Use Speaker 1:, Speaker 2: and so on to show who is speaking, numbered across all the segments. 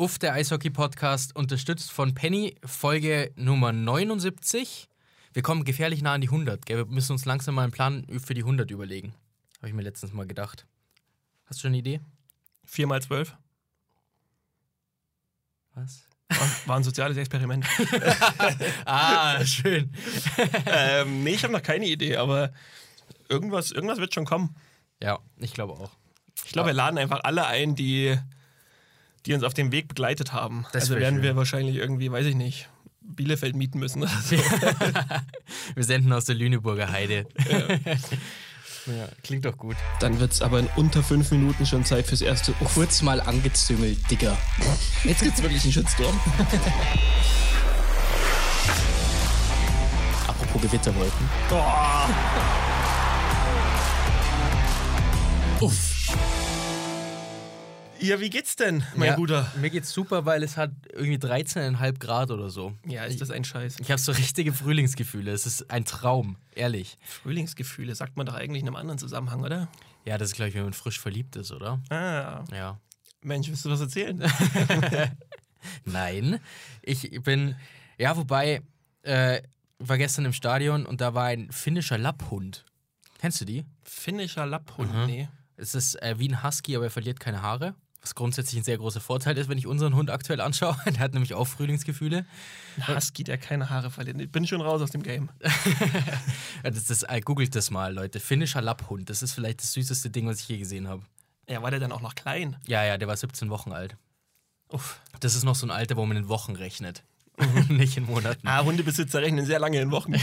Speaker 1: Uff, der Eishockey-Podcast, unterstützt von Penny, Folge Nummer 79. Wir kommen gefährlich nah an die 100. Gell? Wir müssen uns langsam mal einen Plan für die 100 überlegen. Habe ich mir letztens mal gedacht. Hast du schon eine Idee?
Speaker 2: 4 mal 12
Speaker 1: Was?
Speaker 2: war, war ein soziales Experiment.
Speaker 1: ah, schön.
Speaker 2: ähm, nee, ich habe noch keine Idee, aber irgendwas, irgendwas wird schon kommen.
Speaker 1: Ja, ich glaube auch.
Speaker 2: Ich glaube, wir laden einfach alle ein, die, die uns auf dem Weg begleitet haben.
Speaker 1: Das
Speaker 2: also werden
Speaker 1: schön.
Speaker 2: wir wahrscheinlich irgendwie, weiß ich nicht, Bielefeld mieten müssen. oder so.
Speaker 1: Wir senden aus der Lüneburger Heide. Ja. klingt doch gut.
Speaker 2: Dann wird es aber in unter fünf Minuten schon Zeit fürs erste. Oh,
Speaker 3: Kurz mal angezüngelt, Digga.
Speaker 2: jetzt gibt's wirklich einen Shitstorm.
Speaker 3: Apropos Gewitterwolken. Uff.
Speaker 2: Ja, wie geht's denn, mein
Speaker 1: ja,
Speaker 2: Guter?
Speaker 1: Mir geht's super, weil es hat irgendwie 13,5 Grad oder so.
Speaker 2: Ja, ist das ein Scheiß.
Speaker 1: Ich habe so richtige Frühlingsgefühle. Es ist ein Traum, ehrlich.
Speaker 2: Frühlingsgefühle sagt man doch eigentlich in einem anderen Zusammenhang, oder?
Speaker 1: Ja, das ist gleich, wenn man frisch verliebt ist, oder?
Speaker 2: Ah,
Speaker 1: Ja.
Speaker 2: Mensch, willst du was erzählen?
Speaker 1: Nein, ich bin. Ja, wobei, äh, war gestern im Stadion und da war ein finnischer Lapphund. Kennst du die?
Speaker 2: Finnischer Lapphund,
Speaker 1: Mhm.
Speaker 2: nee.
Speaker 1: Es ist äh, wie ein Husky, aber er verliert keine Haare. Was grundsätzlich ein sehr großer Vorteil ist, wenn ich unseren Hund aktuell anschaue. Der hat nämlich auch Frühlingsgefühle.
Speaker 2: Ein Husky, der keine Haare verliert. Ich bin schon raus aus dem Game.
Speaker 1: Das ist, äh, googelt das mal, Leute. Finnischer Lapphund. Das ist vielleicht das süßeste Ding, was ich je gesehen habe.
Speaker 2: Ja, war der dann auch noch klein?
Speaker 1: Ja, ja, der war 17 Wochen alt.
Speaker 2: Uff.
Speaker 1: Das ist noch so ein Alter, wo man in Wochen rechnet. Nicht in Monaten.
Speaker 2: Ah, Hundebesitzer rechnen sehr lange in Wochen.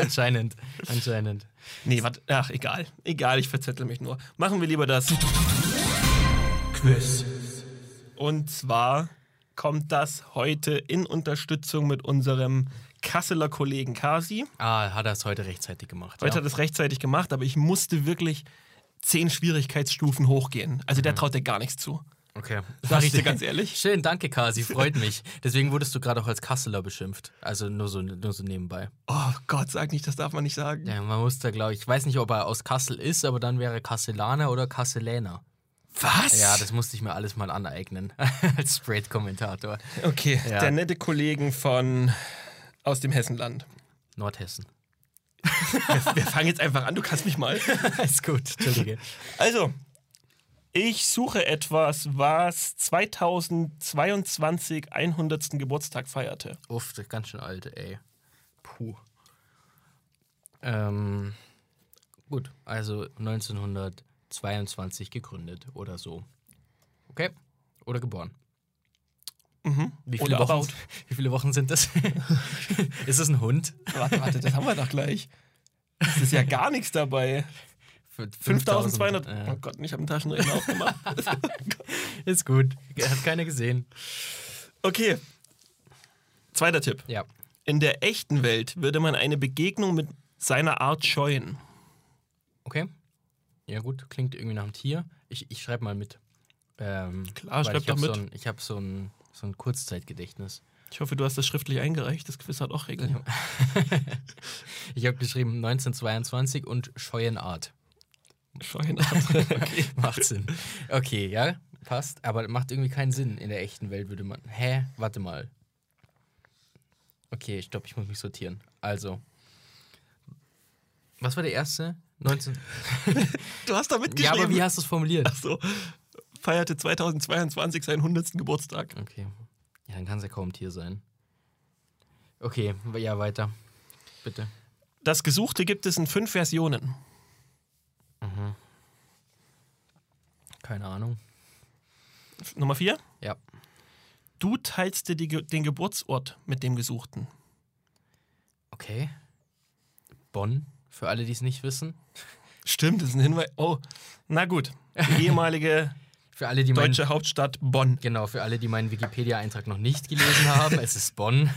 Speaker 1: anscheinend. Anscheinend.
Speaker 2: nee, warte. Ach, egal. Egal, ich verzettel mich nur. Machen wir lieber das.
Speaker 3: Quiz.
Speaker 2: Und zwar kommt das heute in Unterstützung mit unserem Kasseler Kollegen Kasi.
Speaker 1: Ah, hat er es heute rechtzeitig gemacht.
Speaker 2: Heute
Speaker 1: ja.
Speaker 2: hat er es rechtzeitig gemacht, aber ich musste wirklich zehn Schwierigkeitsstufen hochgehen. Also der traut dir gar nichts zu.
Speaker 1: Okay.
Speaker 2: Sag ich dir ganz ehrlich.
Speaker 1: Schön, danke, Kasi. Freut mich. Deswegen wurdest du gerade auch als Kasseler beschimpft. Also nur so, nur so nebenbei.
Speaker 2: Oh Gott, sag nicht, das darf man nicht sagen.
Speaker 1: Ja, man muss da, glaube ich, ich weiß nicht, ob er aus Kassel ist, aber dann wäre er Kasselaner oder Kasseläner.
Speaker 2: Was?
Speaker 1: Ja, das musste ich mir alles mal aneignen. als Sprayed-Kommentator.
Speaker 2: Okay,
Speaker 1: Ja.
Speaker 2: der nette Kollegen von aus dem Hessenland.
Speaker 1: Nordhessen.
Speaker 2: Wir, wir fangen jetzt einfach an, du kannst mich mal.
Speaker 1: Ist gut, Entschuldige.
Speaker 2: Also, ich suche etwas, was 2022 100. Geburtstag feierte.
Speaker 1: Uff, das ist ganz schön alt, ey. Puh. Ähm, gut, also 1922 gegründet oder so. Okay? Oder geboren.
Speaker 2: Mhm.
Speaker 1: Wie viele, Wochen,
Speaker 2: about.
Speaker 1: wie viele Wochen sind das? ist es ein Hund?
Speaker 2: Warte, warte, das haben wir doch gleich. Das ist ja gar nichts dabei.
Speaker 1: Für
Speaker 2: 5200.
Speaker 1: Ja.
Speaker 2: Oh Gott, ich habe einen Taschenrechner aufgemacht.
Speaker 1: Ist gut. Hat keiner gesehen.
Speaker 2: Okay. Zweiter Tipp.
Speaker 1: Ja.
Speaker 2: In der echten Welt würde man eine Begegnung mit seiner Art scheuen.
Speaker 1: Okay. Ja, gut. Klingt irgendwie nach einem Tier. Ich, ich schreibe mal mit. Ähm,
Speaker 2: Klar, schreib doch mit.
Speaker 1: So ein, ich habe so ein, so ein Kurzzeitgedächtnis.
Speaker 2: Ich hoffe, du hast das schriftlich eingereicht. Das Quiz hat auch Regeln.
Speaker 1: Ich habe geschrieben 1922 und Scheuenart.
Speaker 2: Scheuen. okay.
Speaker 1: Macht Sinn. Okay, ja, passt. Aber macht irgendwie keinen Sinn. In der echten Welt würde man. Hä? Warte mal. Okay, ich glaube, ich muss mich sortieren. Also. Was war der erste? 19.
Speaker 2: Du hast da
Speaker 1: ja,
Speaker 2: mitgeschrieben.
Speaker 1: aber wie hast du es formuliert?
Speaker 2: Ach so. Feierte 2022 seinen 100. Geburtstag.
Speaker 1: Okay. Ja, dann kann es ja kaum ein Tier sein. Okay, ja, weiter. Bitte.
Speaker 2: Das Gesuchte gibt es in fünf Versionen.
Speaker 1: Keine Ahnung.
Speaker 2: Nummer vier.
Speaker 1: Ja.
Speaker 2: Du teilst dir die, den Geburtsort mit dem Gesuchten.
Speaker 1: Okay. Bonn, für alle, die es nicht wissen.
Speaker 2: Stimmt, das ist ein Hinweis. Oh, na gut. Die ehemalige
Speaker 1: Für alle, die meinen.
Speaker 2: deutsche Hauptstadt Bonn.
Speaker 1: Genau, für alle, die meinen Wikipedia-Eintrag noch nicht gelesen haben, es ist Bonn.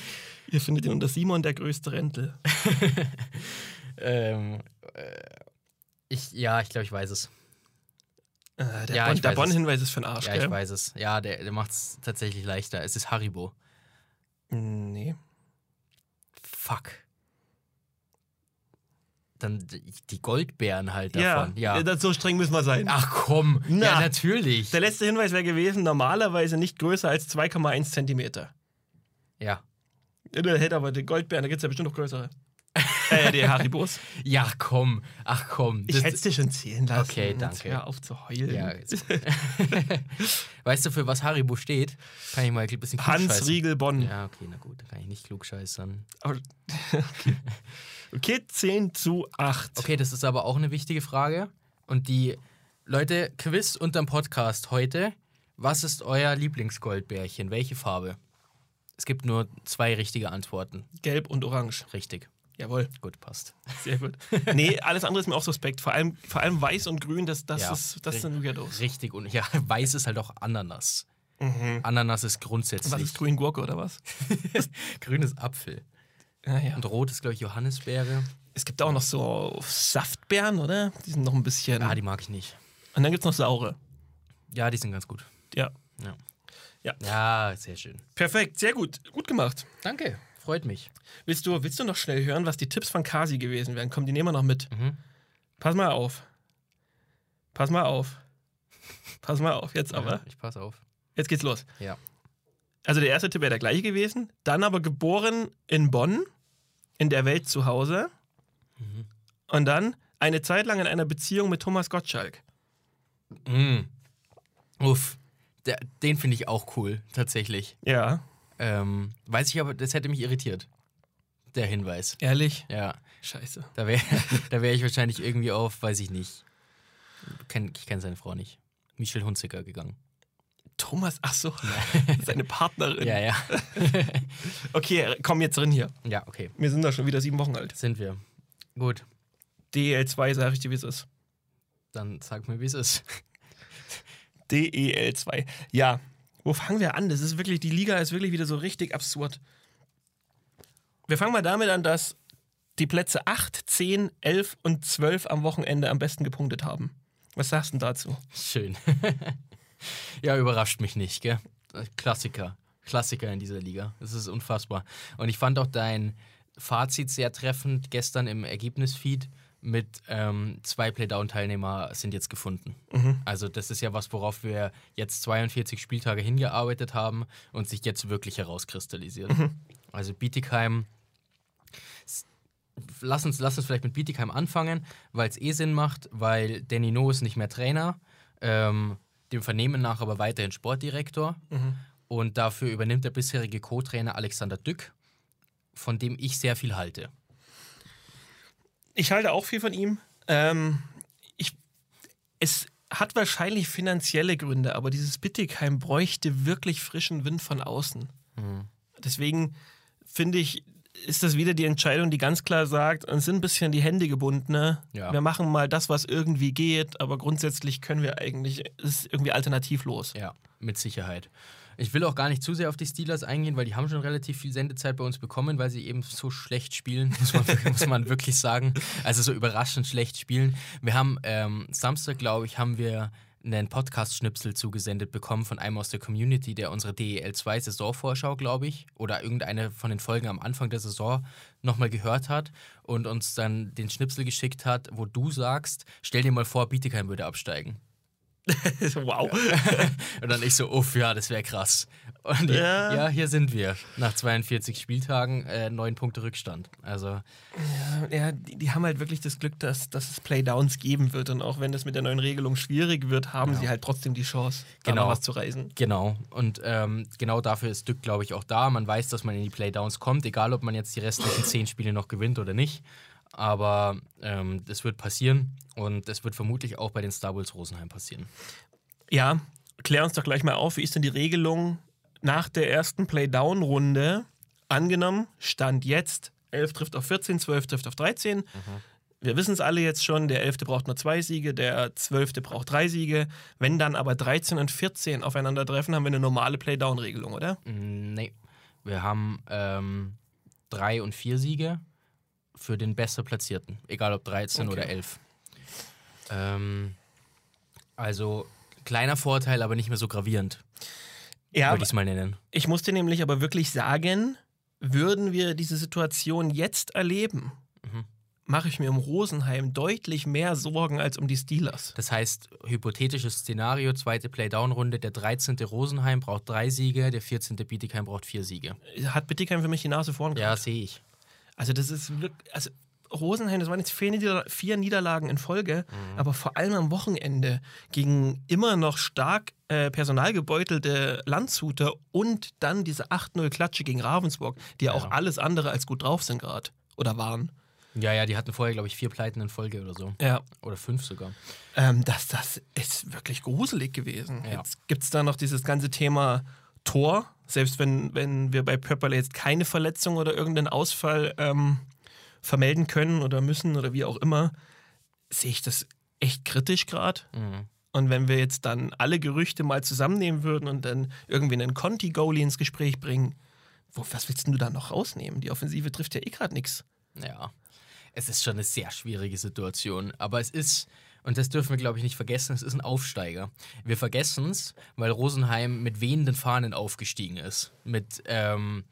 Speaker 2: Ihr findet ihn unter Simon der größte Rentel.
Speaker 1: ähm, äh, ich, ja, ich glaube, ich weiß es.
Speaker 2: Äh, der
Speaker 1: Ja,
Speaker 2: Bonn-. Bonn-Hinweis ist für den Arsch,
Speaker 1: Ja,
Speaker 2: gell?
Speaker 1: ich weiß es. Ja, der, der macht es tatsächlich leichter. Es ist Haribo.
Speaker 2: Nee.
Speaker 1: Fuck. Dann die Goldbeeren halt
Speaker 2: Ja,
Speaker 1: davon. Ja.
Speaker 2: das- so streng müssen wir sein.
Speaker 1: Ach komm,
Speaker 2: Na.
Speaker 1: ja natürlich.
Speaker 2: Der letzte Hinweis wäre gewesen, normalerweise nicht größer als 2,1 Zentimeter.
Speaker 1: Ja.
Speaker 2: Ja, Der hätte aber den Goldbeeren, da gibt es ja bestimmt noch größere. äh, die Haribos.
Speaker 1: Ja, komm. Ach komm.
Speaker 2: Ich hätte es dir schon zählen lassen.
Speaker 1: Okay, danke.
Speaker 2: Hör auf zu heulen.
Speaker 1: ja, weißt du, für was Haribo steht? Kann ich mal ein bisschen
Speaker 2: Hans
Speaker 1: klugscheißen.
Speaker 2: Riegel Bonn.
Speaker 1: Ja, okay, na gut, dann kann ich nicht klugscheißern.
Speaker 2: Aber- Okay. Okay, 10 zu 8.
Speaker 1: Okay, das ist aber auch eine wichtige Frage. Und die Leute, Quiz unterm Podcast heute. Was ist euer Lieblingsgoldbärchen? Welche Farbe? Es gibt nur zwei richtige Antworten.
Speaker 2: Gelb und Orange.
Speaker 1: Richtig.
Speaker 2: Jawohl,
Speaker 1: Gut, passt.
Speaker 2: sehr gut. nee, alles andere ist mir auch suspekt. Vor allem, vor allem weiß und grün, das, das,
Speaker 1: Ja.
Speaker 2: ist, das sind Weirdos.
Speaker 1: Richtig. Und ja, weiß ist halt auch Ananas. Ananas ist grundsätzlich.
Speaker 2: Was ist grün Gurke oder was?
Speaker 1: Grün ist Apfel.
Speaker 2: Ja, ja.
Speaker 1: Und rot ist, glaube ich, Johannisbeere.
Speaker 2: Es gibt auch noch so Saftbeeren, oder? Die sind noch ein bisschen.
Speaker 1: Ah, die mag ich nicht.
Speaker 2: und dann gibt es noch saure.
Speaker 1: Ja, die sind ganz gut.
Speaker 2: Ja.
Speaker 1: Ja.
Speaker 2: Ja.
Speaker 1: Ja, sehr schön.
Speaker 2: Perfekt, sehr gut. Gut gemacht.
Speaker 1: Danke. Freut mich.
Speaker 2: Willst du, willst du noch schnell hören, was die Tipps von Kasi gewesen wären? Komm, die nehmen wir noch mit.
Speaker 1: Mhm.
Speaker 2: Pass mal auf. Pass mal auf. Pass mal auf, jetzt aber.
Speaker 1: Ja, ich passe auf.
Speaker 2: Jetzt geht's los.
Speaker 1: Ja.
Speaker 2: Also der erste Tipp wäre der gleiche gewesen. Dann aber geboren in Bonn, in der Welt zu Hause.
Speaker 1: Mhm.
Speaker 2: Und dann eine Zeit lang in einer Beziehung mit Thomas Gottschalk.
Speaker 1: Mm. Uff. Der, den finde ich auch cool, tatsächlich.
Speaker 2: Ja,
Speaker 1: Ähm, weiß ich aber, das hätte mich irritiert. Der Hinweis.
Speaker 2: ehrlich?
Speaker 1: Ja.
Speaker 2: Scheiße.
Speaker 1: Da wäre da wär ich wahrscheinlich irgendwie auf, weiß ich nicht. Ich kenne seine Frau nicht. Michelle Hunziker gegangen.
Speaker 2: Thomas, ach so, seine Partnerin.
Speaker 1: Ja, ja.
Speaker 2: Okay, komm jetzt drin hier.
Speaker 1: Ja, okay.
Speaker 2: Wir sind da schon wieder sieben Wochen alt.
Speaker 1: Sind wir. Gut.
Speaker 2: DEL2, sag ich dir, wie es ist.
Speaker 1: Dann sag mir, wie es ist.
Speaker 2: DEL2. Ja, wo fangen wir an? Das ist wirklich, die Liga ist wirklich wieder so richtig absurd. Wir fangen mal damit an, dass die Plätze 8, 10, 11 und 12 am Wochenende am besten gepunktet haben. Was sagst du dazu?
Speaker 1: Schön. ja, überrascht mich nicht, gell? Klassiker. Klassiker in dieser Liga. Das ist unfassbar. Und ich fand auch dein Fazit sehr treffend gestern im Ergebnisfeed mit ähm, zwei Playdown-Teilnehmer sind jetzt gefunden. Also das ist ja was, worauf wir jetzt 42 Spieltage hingearbeitet haben und sich jetzt wirklich herauskristallisiert. Also Bietigheim lass uns, lass uns vielleicht mit Bietigheim anfangen, weil es eh Sinn macht, weil Danny No ist nicht mehr Trainer, ähm, dem Vernehmen nach aber weiterhin Sportdirektor. Und dafür übernimmt der bisherige Co-Trainer Alexander Dück, von dem ich sehr viel halte.
Speaker 2: Ich halte auch viel von ihm. Ähm, ich, es hat wahrscheinlich finanzielle Gründe, aber dieses Bittigheim bräuchte wirklich frischen Wind von außen. Deswegen finde ich, ist das wieder die Entscheidung, die ganz klar sagt, uns sind ein bisschen die Hände gebunden. Ne?
Speaker 1: Ja.
Speaker 2: Wir machen mal das, was irgendwie geht, aber grundsätzlich können wir eigentlich, ist irgendwie alternativlos.
Speaker 1: Ja, mit Sicherheit. Ich will auch gar nicht zu sehr auf die Steelers eingehen, weil die haben schon relativ viel Sendezeit bei uns bekommen, weil sie eben so schlecht spielen, muss man, muss man wirklich sagen. Also so überraschend schlecht spielen. Wir haben ähm, Samstag, glaube ich, haben wir einen Podcast-Schnipsel zugesendet bekommen von einem aus der Community, der unsere DEL2-Saisonvorschau, glaube ich, oder irgendeine von den Folgen am Anfang der Saison nochmal gehört hat und uns dann den Schnipsel geschickt hat, wo du sagst, stell dir mal vor, Bietigheim würde absteigen.
Speaker 2: wow.
Speaker 1: Und dann ich so, uff, ja, das wäre krass. Und ja.
Speaker 2: Ja.
Speaker 1: ja, hier sind wir. Nach 42 Spieltagen äh, neun Punkte Rückstand. Also,
Speaker 2: Ja, die, die haben halt wirklich das Glück, dass, dass es Playdowns geben wird. Und auch wenn das mit der neuen Regelung schwierig wird, haben sie halt trotzdem die Chance, da
Speaker 1: Genau.
Speaker 2: was zu reisen.
Speaker 1: genau. Und ähm, genau dafür ist Dück, glaube ich, auch da. Man weiß, dass man in die Playdowns kommt, egal ob man jetzt die restlichen zehn Spiele noch gewinnt oder nicht. Aber ähm, das wird passieren und es wird vermutlich auch bei den Star Wars Rosenheim passieren.
Speaker 2: Ja, klär uns doch gleich mal auf, wie ist denn die Regelung nach der ersten Playdown-Runde? Angenommen, Stand jetzt, 11 trifft auf 14, 12 trifft auf 13. Wir wissen es alle jetzt schon, der 11. braucht nur zwei Siege, der 12. braucht drei Siege. Wenn dann aber 13 und 14 aufeinandertreffen, haben wir eine normale Playdown-Regelung, oder?
Speaker 1: Nee, wir haben ähm, drei und vier Siege für den besser Platzierten, egal ob 13
Speaker 2: Okay.
Speaker 1: oder 11. Ähm, also kleiner Vorteil, aber nicht mehr so gravierend,
Speaker 2: Ja,
Speaker 1: würde ich es mal nennen.
Speaker 2: Ich muss dir nämlich aber wirklich sagen, würden wir diese Situation jetzt erleben,
Speaker 1: Mhm.
Speaker 2: mache ich mir um Rosenheim deutlich mehr Sorgen als um die Steelers.
Speaker 1: Das heißt, hypothetisches Szenario, zweite Playdown-Runde, der 13. Rosenheim braucht drei Siege, der 14. Bietigheim braucht vier Siege.
Speaker 2: Hat Bittigheim für mich die Nase vorn
Speaker 1: Ja, sehe ich.
Speaker 2: Also das ist wirklich, also Rosenheim, das waren jetzt vier, Nieder vier Niederlagen in Folge, aber vor allem am Wochenende gegen immer noch stark äh, personalgebeutelte Landshuter und dann diese 8-0-Klatsche gegen Ravensburg, die ja. auch alles andere als gut drauf sind gerade oder waren.
Speaker 1: Ja, ja, die hatten vorher, glaube ich, vier Pleiten in Folge oder so.
Speaker 2: Ja.
Speaker 1: Oder fünf sogar.
Speaker 2: Ähm, das, das ist wirklich gruselig gewesen.
Speaker 1: Ja.
Speaker 2: Jetzt gibt es da noch dieses ganze Thema Tor. Selbst wenn, wenn wir bei Pöpperle jetzt keine Verletzung oder irgendeinen Ausfall ähm, vermelden können oder müssen oder wie auch immer, sehe ich das echt kritisch gerade.
Speaker 1: Mhm.
Speaker 2: Und wenn wir jetzt dann alle Gerüchte mal zusammennehmen würden und dann irgendwie einen Conti-Goalie ins Gespräch bringen, wo, was willst du da noch rausnehmen? Die Offensive trifft ja eh gerade nichts.
Speaker 1: Ja, es ist schon eine sehr schwierige Situation. Aber es ist, und das dürfen wir, glaube ich, nicht vergessen, es ist ein Aufsteiger. Wir vergessen es, weil Rosenheim mit wehenden Fahnen aufgestiegen ist. Mit, ähm,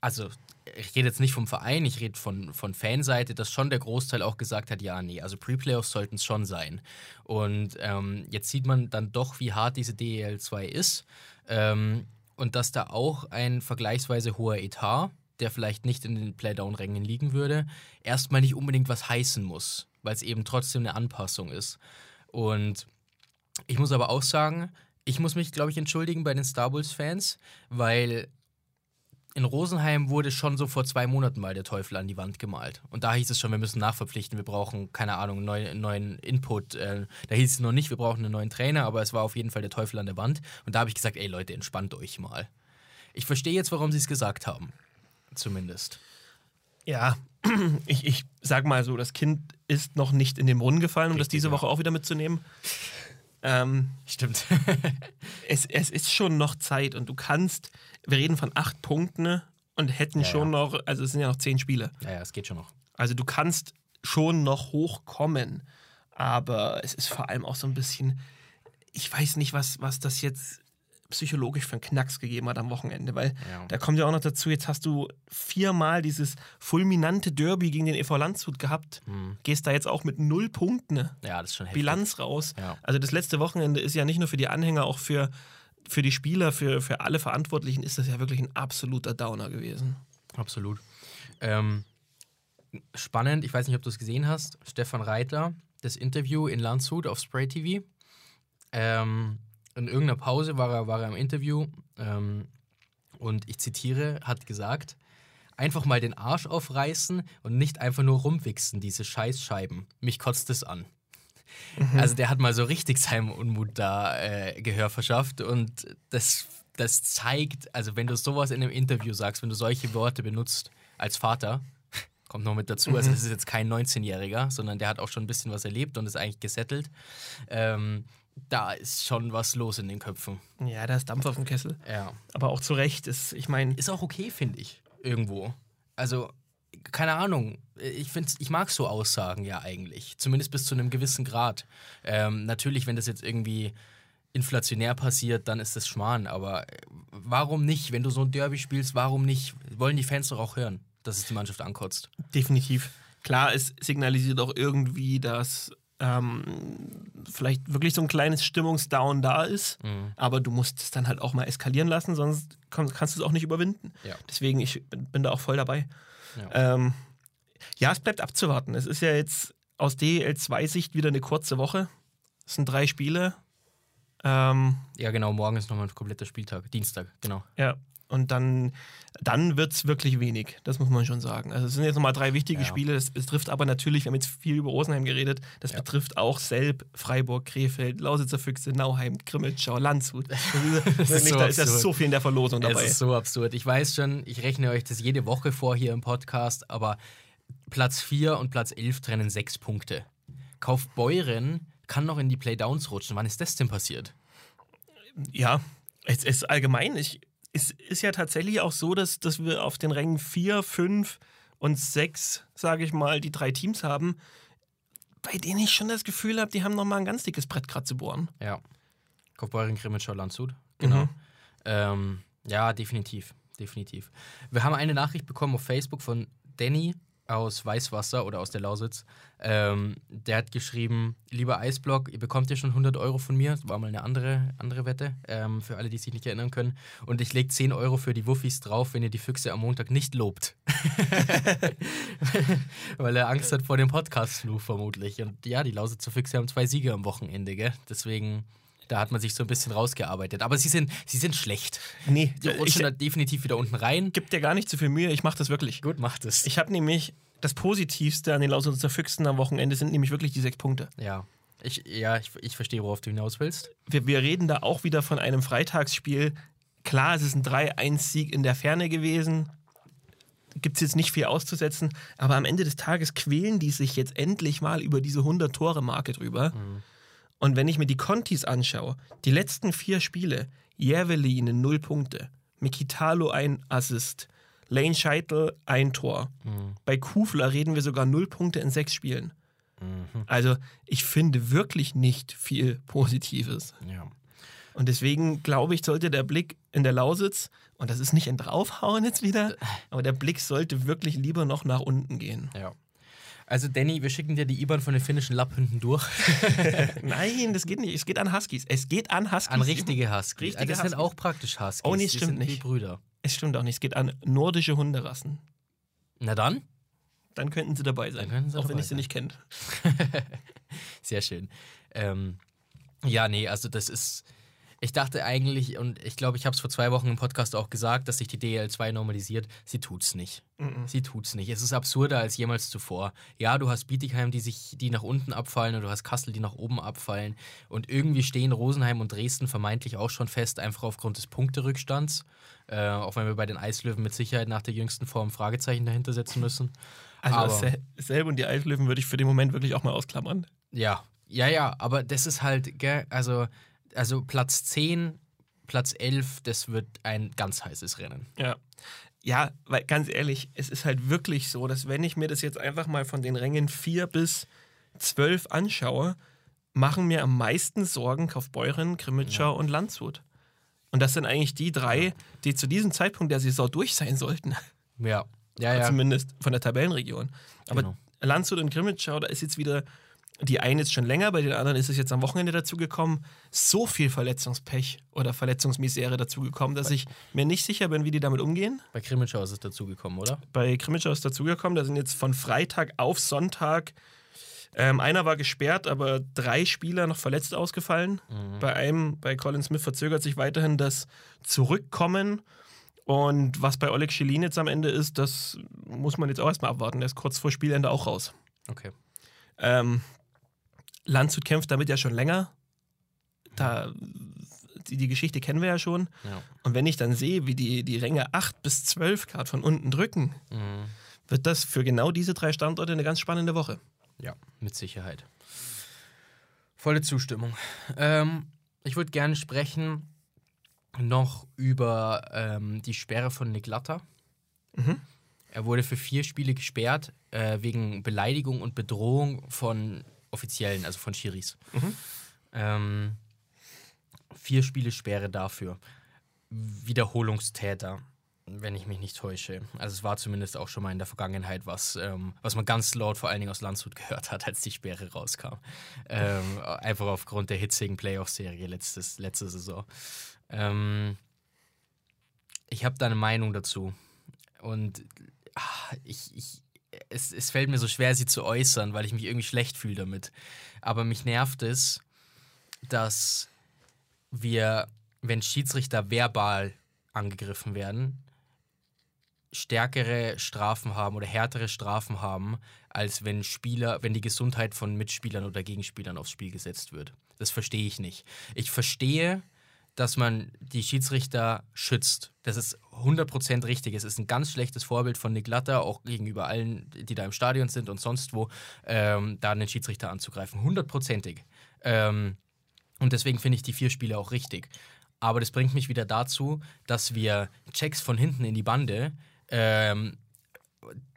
Speaker 1: also ich rede jetzt nicht vom Verein, ich rede von, von Fanseite, dass schon der Großteil auch gesagt hat, ja, nee, also Pre-Playoffs sollten es schon sein. Und ähm, jetzt sieht man dann doch, wie hart diese DEL2 ist. Ähm, und dass da auch ein vergleichsweise hoher Etat, der vielleicht nicht in den Playdown-Rängen liegen würde, erstmal nicht unbedingt was heißen muss, weil es eben trotzdem eine Anpassung ist. Und ich muss aber auch sagen, ich muss mich, glaube ich, entschuldigen bei den Star Bulls-Fans, weil in Rosenheim wurde schon so vor zwei Monaten mal der Teufel an die Wand gemalt. Und da hieß es schon, wir müssen nachverpflichten, wir brauchen, keine Ahnung, neuen, neuen Input. Äh, da hieß es noch nicht, wir brauchen einen neuen Trainer, aber es war auf jeden Fall der Teufel an der Wand. Und da habe ich gesagt, ey Leute, entspannt euch mal. Ich verstehe jetzt, warum sie es gesagt haben. Zumindest.
Speaker 2: Ja, ich, ich sag mal so, das Kind ist noch nicht in den Brunnen gefallen, um das
Speaker 1: Richtig,
Speaker 2: diese
Speaker 1: ja.
Speaker 2: Woche auch wieder mitzunehmen. Ähm,
Speaker 1: Stimmt.
Speaker 2: es, es ist schon noch Zeit und du kannst, wir reden von acht Punkten ne, und hätten
Speaker 1: Ja,
Speaker 2: schon
Speaker 1: ja.
Speaker 2: noch, also es sind ja noch zehn Spiele.
Speaker 1: ja, ja, es geht schon noch.
Speaker 2: Also du kannst schon noch hochkommen, aber es ist vor allem auch so ein bisschen, ich weiß nicht, was, was das jetzt psychologisch für einen Knacks gegeben hat am Wochenende, weil
Speaker 1: Ja.
Speaker 2: da kommt ja auch noch dazu, jetzt hast du viermal dieses fulminante Derby gegen den EV Landshut gehabt,
Speaker 1: Hm.
Speaker 2: gehst da jetzt auch mit null Punkten
Speaker 1: Ja, das ist schon heftig.
Speaker 2: Bilanz raus.
Speaker 1: Ja.
Speaker 2: Also das letzte Wochenende ist ja nicht nur für die Anhänger, auch für, für die Spieler, für, für alle Verantwortlichen ist das ja wirklich ein absoluter Downer gewesen.
Speaker 1: Absolut. Ähm, spannend, ich weiß nicht, ob du es gesehen hast, Stefan Reiter, das Interview in Landshut auf Spray TV. Ähm, in irgendeiner Pause war er, war er im Interview ähm, und ich zitiere, hat gesagt, einfach mal den Arsch aufreißen und nicht einfach nur rumwichsen, diese Scheißscheiben. Mich kotzt es an. Also der hat mal so richtig seinem Unmut da äh, Gehör verschafft und das, das zeigt, also wenn du sowas in einem Interview sagst, wenn du solche Worte benutzt als Vater, kommt noch mit dazu, also das ist jetzt kein 19-Jähriger, sondern der hat auch schon ein bisschen was erlebt und ist eigentlich gesettelt. Ähm, da ist schon was los in den Köpfen.
Speaker 2: Ja, da ist Dampf auf dem Kessel.
Speaker 1: Ja.
Speaker 2: Aber auch zu Recht. Ist, ich meine,
Speaker 1: Ist auch okay, finde ich, irgendwo. Also, keine Ahnung. Ich, find's, ich mag so Aussagen ja eigentlich. Zumindest bis zu einem gewissen Grad. Ähm, natürlich, wenn das jetzt irgendwie inflationär passiert, dann ist das Schmarrn. Aber äh, warum nicht? Wenn du so ein Derby spielst, warum nicht? Wollen die Fans doch auch hören, dass es die Mannschaft ankotzt.
Speaker 2: definitiv. Klar, es signalisiert auch irgendwie, dass ähm, vielleicht wirklich so ein kleines Stimmungsdown da ist.
Speaker 1: Mhm.
Speaker 2: Aber du musst es dann halt auch mal eskalieren lassen, sonst komm, kannst du es auch nicht überwinden.
Speaker 1: Ja.
Speaker 2: Deswegen, ich bin, da auch voll dabei.
Speaker 1: Ja.
Speaker 2: Ähm, ja, es bleibt abzuwarten. Es ist ja jetzt aus DL2-Sicht wieder eine kurze Woche. Es sind drei Spiele. Ähm,
Speaker 1: ja, genau. Morgen ist nochmal ein kompletter Spieltag. Dienstag, genau.
Speaker 2: ja, und dann, dann wird es wirklich wenig. Das muss man schon sagen. Also es sind jetzt nochmal drei wichtige
Speaker 1: Ja.
Speaker 2: Spiele. Es betrifft aber natürlich, wir haben jetzt viel über Rosenheim geredet, das
Speaker 1: Ja.
Speaker 2: betrifft auch Selb, Freiburg, Krefeld, Lausitzer Füchse, Nauheim, Grimmitschau, Landshut. Das ist,
Speaker 1: so
Speaker 2: da ist ja so viel in der Verlosung dabei.
Speaker 1: Es ist so absurd. Ich weiß schon, ich rechne euch das jede Woche vor hier im Podcast, aber Platz 4 und Platz 11 trennen sechs Punkte. Kaufbeuren kann noch in die Playdowns rutschen. Wann ist das denn passiert?
Speaker 2: Ja, es ist allgemein. Ich, es ist ja tatsächlich auch so, dass, dass wir auf den Rängen 4, 5 und 6, sage ich mal, die drei Teams haben, bei denen ich schon das Gefühl habe, die haben nochmal ein ganz dickes Brett gerade zu bohren.
Speaker 1: Ja. Kaufbeuren, Grimmitschau, Landshut. Genau.
Speaker 2: Mhm.
Speaker 1: Ähm, ja, definitiv. Definitiv. Wir haben eine Nachricht bekommen auf Facebook von Danny aus Weißwasser oder aus der Lausitz. Ähm, der hat geschrieben, lieber Eisblock, ihr bekommt ja schon 100 Euro von mir. Das war mal eine andere, andere Wette, ähm, für alle, die sich nicht erinnern können. Und ich lege 10 Euro für die Wuffis drauf, wenn ihr die Füchse am Montag nicht lobt. Weil er Angst hat vor dem Podcast-Fluch vermutlich. Und ja, die Lausitzer Füchse haben zwei Siege am Wochenende, gell? Deswegen... Da hat man sich so ein bisschen rausgearbeitet. Aber sie sind, sie sind schlecht.
Speaker 2: Nee,
Speaker 1: Die
Speaker 2: ich
Speaker 1: rutschen da definitiv wieder unten rein.
Speaker 2: gebe dir gar nicht zu viel Mühe, ich mache das wirklich.
Speaker 1: Gut, macht es.
Speaker 2: Ich habe nämlich das Positivste an den Lausitzer Füchsen am Wochenende sind nämlich wirklich die sechs Punkte.
Speaker 1: Ja. Ich, ja, ich, ich verstehe, worauf du hinaus willst.
Speaker 2: Wir, wir reden da auch wieder von einem Freitagsspiel. Klar, es ist ein 3-1-Sieg in der Ferne gewesen. Gibt es jetzt nicht viel auszusetzen. Aber am Ende des Tages quälen die sich jetzt endlich mal über diese 100-Tore-Marke drüber. Und wenn ich mir die Contis anschaue, die letzten vier Spiele, Järvelin 0 Punkte, Mikitalo ein Assist, Lane Scheitel ein Tor. Bei Kufler reden wir sogar 0 Punkte in sechs Spielen. Also ich finde wirklich nicht viel Positives.
Speaker 1: Ja.
Speaker 2: Und deswegen glaube ich, sollte der Blick in der Lausitz, und das ist nicht ein Draufhauen jetzt wieder, aber der Blick sollte wirklich lieber noch nach unten gehen.
Speaker 1: ja. Also, Danny, wir schicken dir die IBAN von den finnischen Lapphünden durch.
Speaker 2: Nein, das geht nicht. Es geht an Huskies. Es geht an Huskies.
Speaker 1: An richtige Huskies.
Speaker 2: Richtige
Speaker 1: also das sind
Speaker 2: Huskies.
Speaker 1: auch praktisch Huskies.
Speaker 2: Oh, nee, es stimmt
Speaker 1: sind
Speaker 2: nicht.
Speaker 1: Brüder.
Speaker 2: Es stimmt auch nicht. Es geht an nordische Hunderassen.
Speaker 1: Na dann,
Speaker 2: Dann könnten sie dabei sein.
Speaker 1: Sie
Speaker 2: auch wenn
Speaker 1: dabei
Speaker 2: ich sie nicht kenne.
Speaker 1: sehr schön. Ähm, ja, nee, also das ist. Ich dachte eigentlich, und ich glaube, ich habe es vor zwei Wochen im Podcast auch gesagt, dass sich die DL2 normalisiert. Sie tut's nicht. Sie tut's nicht. Es ist absurder als jemals zuvor. Ja, du hast Bietigheim, die sich, die nach unten abfallen, und du hast Kassel, die nach oben abfallen. Und irgendwie stehen Rosenheim und Dresden vermeintlich auch schon fest, einfach aufgrund des Punkterückstands. Äh, auch wenn wir bei den Eislöwen mit Sicherheit nach der jüngsten Form Fragezeichen dahinter setzen müssen.
Speaker 2: Also
Speaker 1: Aber-
Speaker 2: das selbe und die Eislöwen würde ich für den Moment wirklich auch mal ausklammern.
Speaker 1: Ja, ja, ja, aber das ist halt, gell, also, also Platz 10, Platz 11, das wird ein ganz heißes Rennen.
Speaker 2: Ja. Ja, weil ganz ehrlich, es ist halt wirklich so, dass wenn ich mir das jetzt einfach mal von den Rängen 4 bis 12 anschaue, machen mir am meisten Sorgen Kaufbeuren, Krimitschau und Landshut. Und das sind eigentlich die drei, die zu diesem Zeitpunkt der Saison durch sein sollten.
Speaker 1: Ja, ja, ja.
Speaker 2: Zumindest von der Tabellenregion. Aber
Speaker 1: Genau.
Speaker 2: Landshut und Krimitschau, da ist jetzt wieder, die einen ist schon länger, bei den anderen ist es jetzt am Wochenende dazugekommen, so viel Verletzungspech oder Verletzungsmisere dazugekommen, dass ich mir nicht sicher bin, wie die damit umgehen.
Speaker 1: Bei Krimitschau ist es dazugekommen, oder?
Speaker 2: Bei Krimitschau ist dazugekommen, da sind jetzt von Freitag auf Sonntag, ähm, einer war gesperrt, aber drei Spieler noch verletzt ausgefallen. Bei einem, bei Colin Smith verzögert sich weiterhin das Zurückkommen. Und was bei Oleg Schilin jetzt am Ende ist, das muss man jetzt auch erstmal abwarten. Der ist kurz vor Spielende auch raus.
Speaker 1: Okay.
Speaker 2: Ähm, Landshut kämpft damit ja schon länger. Da, die, die Geschichte kennen wir ja schon.
Speaker 1: Ja.
Speaker 2: Und wenn ich dann sehe, wie die, die Ränge 8 bis 12 Grad von unten drücken,
Speaker 1: Mhm.
Speaker 2: wird das für genau diese drei Standorte eine ganz spannende Woche.
Speaker 1: Ja, mit Sicherheit. Volle Zustimmung. Ähm, ich würde gerne sprechen noch über ähm, die Sperre von Nick Latter.
Speaker 2: Mhm.
Speaker 1: Er wurde für vier Spiele gesperrt äh, wegen Beleidigung und Bedrohung von Offiziellen, also von Schiris.
Speaker 2: Mhm.
Speaker 1: Ähm, vier Spiele Sperre dafür. Wiederholungstäter, wenn ich mich nicht täusche. Also es war zumindest auch schon mal in der Vergangenheit was, ähm, was man ganz laut vor allen Dingen aus Landshut gehört hat, als die Sperre rauskam. Ähm, einfach aufgrund der hitzigen Playoff-Serie letztes, letzte Saison. Ähm, ich habe da eine Meinung dazu. Und ah, ich, ich, es, es fällt mir so schwer, sie zu äußern, weil ich mich irgendwie schlecht fühle damit. Aber mich nervt es, dass wir, wenn Schiedsrichter verbal angegriffen werden, stärkere Strafen haben oder härtere Strafen haben, als wenn Spieler, wenn die Gesundheit von Mitspielern oder Gegenspielern aufs Spiel gesetzt wird. Das verstehe ich nicht. Ich verstehe, dass man die Schiedsrichter schützt. Das ist 100% richtig. Es ist ein ganz schlechtes Vorbild von Nick Latter, auch gegenüber allen, die da im Stadion sind und sonst wo, ähm, da einen Schiedsrichter anzugreifen. Hundertprozentig. Ähm, und deswegen finde ich die vier Spiele auch richtig. Aber das bringt mich wieder dazu, dass wir Checks von hinten in die Bande, ähm,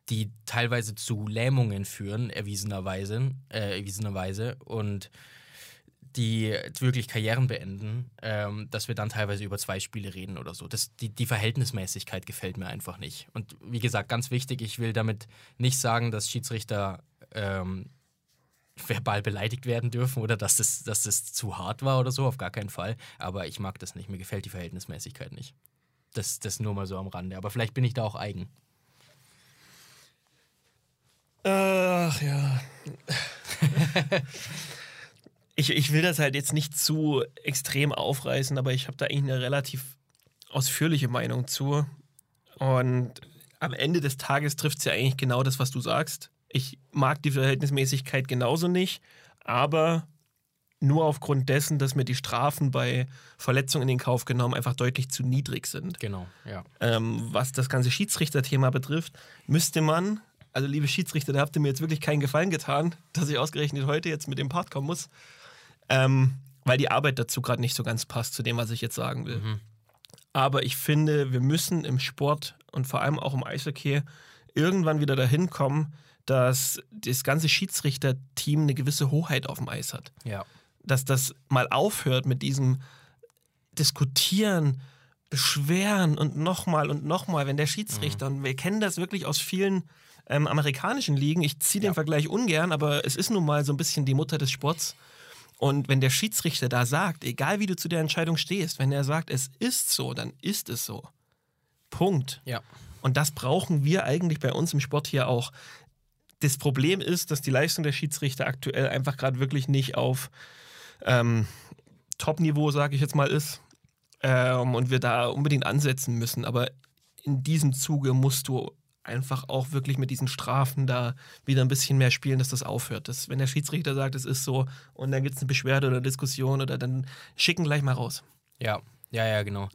Speaker 1: die teilweise zu Lähmungen führen, erwiesenerweise, äh, erwiesenerweise. Und die wirklich Karrieren beenden, ähm, dass wir dann teilweise über zwei Spiele reden oder so. Das, die, die Verhältnismäßigkeit gefällt mir einfach nicht. Und wie gesagt, ganz wichtig, ich will damit nicht sagen, dass Schiedsrichter ähm, verbal beleidigt werden dürfen oder dass das, dass das zu hart war oder so, auf gar keinen Fall. Aber ich mag das nicht, mir gefällt die Verhältnismäßigkeit nicht. Das, das nur mal so am Rande. Aber vielleicht bin ich da auch eigen.
Speaker 2: Ach ja. ich, ich will das halt jetzt nicht zu extrem aufreißen, aber ich habe da eigentlich eine relativ ausführliche Meinung zu. Und am Ende des Tages trifft es ja eigentlich genau das, was du sagst. Ich mag die Verhältnismäßigkeit genauso nicht, aber nur aufgrund dessen, dass mir die Strafen bei Verletzungen in den Kauf genommen einfach deutlich zu niedrig sind.
Speaker 1: Genau, ja.
Speaker 2: Ähm, was das ganze Schiedsrichterthema betrifft, müsste man, also liebe Schiedsrichter, da habt ihr mir jetzt wirklich keinen Gefallen getan, dass ich ausgerechnet heute jetzt mit dem Part kommen muss, ähm, weil die Arbeit dazu gerade nicht so ganz passt zu dem, was ich jetzt sagen will.
Speaker 1: Mhm.
Speaker 2: Aber ich finde, wir müssen im Sport und vor allem auch im Eishockey irgendwann wieder dahin kommen, dass das ganze Schiedsrichterteam eine gewisse Hoheit auf dem Eis hat
Speaker 1: Ja.
Speaker 2: dass das mal aufhört mit diesem Diskutieren, Beschweren und nochmal und nochmal, wenn der Schiedsrichter, und wir kennen das wirklich aus vielen ähm, amerikanischen Ligen, ich ziehe den
Speaker 1: Ja.
Speaker 2: Vergleich ungern, aber es ist nun mal so ein bisschen die Mutter des Sports. Und wenn der Schiedsrichter da sagt, egal wie du zu der Entscheidung stehst, wenn er sagt, es ist so, dann ist es so. Punkt.
Speaker 1: Ja.
Speaker 2: Und das brauchen wir eigentlich bei uns im Sport hier auch. Das Problem ist, dass die Leistung der Schiedsrichter aktuell einfach gerade wirklich nicht auf ähm, Top-Niveau, sage ich jetzt mal, ist. Ähm, und wir da unbedingt ansetzen müssen. Aber in diesem Zuge musst du einfach auch wirklich mit diesen Strafen da wieder ein bisschen mehr spielen, dass das aufhört. Dass, wenn der Schiedsrichter sagt, es ist so und dann gibt es eine Beschwerde oder Diskussion oder dann schicken gleich mal raus.
Speaker 1: Ja, ja, ja, genau.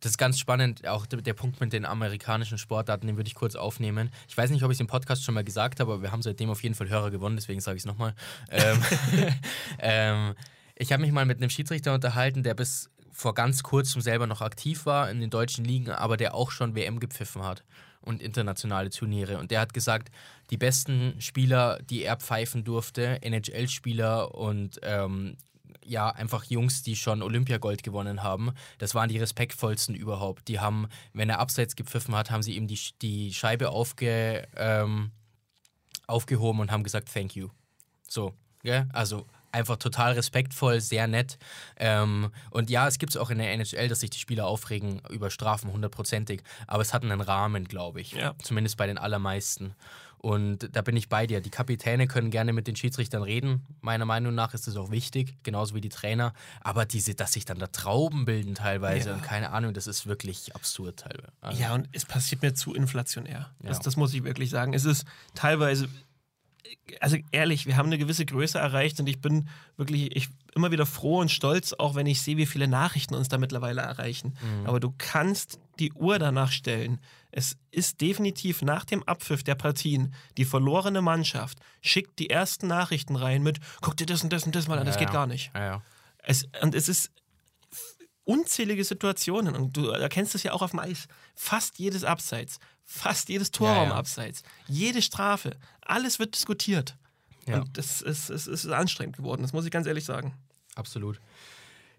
Speaker 1: Das ist ganz spannend, auch der, der Punkt mit den amerikanischen Sportarten, den würde ich kurz aufnehmen. Ich weiß nicht, ob ich es im Podcast schon mal gesagt habe, aber wir haben seitdem auf jeden Fall Hörer gewonnen, deswegen sage ich es nochmal. Ähm, ähm, ich habe mich mal mit einem Schiedsrichter unterhalten, der bis vor ganz kurzem selber noch aktiv war in den deutschen Ligen, aber der auch schon WM gepfiffen hat und internationale Turniere. Und der hat gesagt, die besten Spieler, die er pfeifen durfte, NHL-Spieler und ähm, ja, einfach Jungs, die schon Olympiagold gewonnen haben, das waren die respektvollsten überhaupt. Die haben, wenn er abseits gepfiffen hat, haben sie ihm die, die Scheibe aufge, ähm, aufgehoben und haben gesagt, thank you. So, ja, also einfach total respektvoll, sehr nett. Ähm, und ja, es gibt es auch in der NHL, dass sich die Spieler aufregen über Strafen, hundertprozentig. Aber es hat einen Rahmen, glaube ich.
Speaker 2: Ja.
Speaker 1: Zumindest bei den allermeisten. Und da bin ich bei dir. Die Kapitäne können gerne mit den Schiedsrichtern reden. Meiner Meinung nach ist das auch wichtig, genauso wie die Trainer. Aber diese, dass sich dann da Trauben bilden teilweise
Speaker 2: Ja.
Speaker 1: und keine Ahnung, das ist wirklich absurd teilweise. Also,
Speaker 2: Ja, und es passiert mir zu inflationär. Das,
Speaker 1: Ja.
Speaker 2: das muss ich wirklich sagen. Es ist teilweise, also ehrlich, wir haben eine gewisse Größe erreicht und ich bin wirklich ich immer wieder froh und stolz, auch wenn ich sehe, wie viele Nachrichten uns da mittlerweile erreichen. Aber du kannst die Uhr danach stellen. Es ist definitiv nach dem Abpfiff der Partien die verlorene Mannschaft schickt die ersten Nachrichten rein mit, guck dir das und das und das mal an, das
Speaker 1: Ja,
Speaker 2: geht
Speaker 1: ja.
Speaker 2: gar nicht.
Speaker 1: Ja.
Speaker 2: Es, und es ist unzählige Situationen und du erkennst es ja auch auf dem Eis. Fast jedes Abseits, fast jedes Torraum
Speaker 1: Ja, ja.
Speaker 2: Abseits, jede Strafe, alles wird diskutiert.
Speaker 1: Ja.
Speaker 2: Und das ist, es ist anstrengend geworden, das muss ich ganz ehrlich sagen.
Speaker 1: Absolut.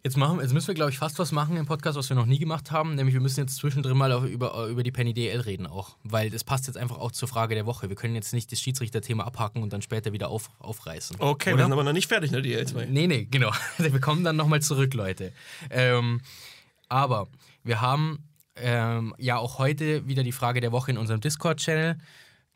Speaker 1: Jetzt, machen, jetzt müssen wir, glaube ich, fast was machen im Podcast, was wir noch nie gemacht haben. Nämlich, wir müssen jetzt zwischendrin mal auf, über, über die Penny DL reden auch. Weil das passt jetzt einfach auch zur Frage der Woche. Wir können jetzt nicht das Schiedsrichterthema abhaken und dann später wieder auf, aufreißen.
Speaker 2: Okay, wir
Speaker 1: Oder?
Speaker 2: sind aber noch nicht fertig, ne, die L2.
Speaker 1: Nee, nee, genau. Wir kommen dann nochmal zurück, Leute. Ähm, aber wir haben ähm, ja auch heute wieder die Frage der Woche in unserem Discord-Channel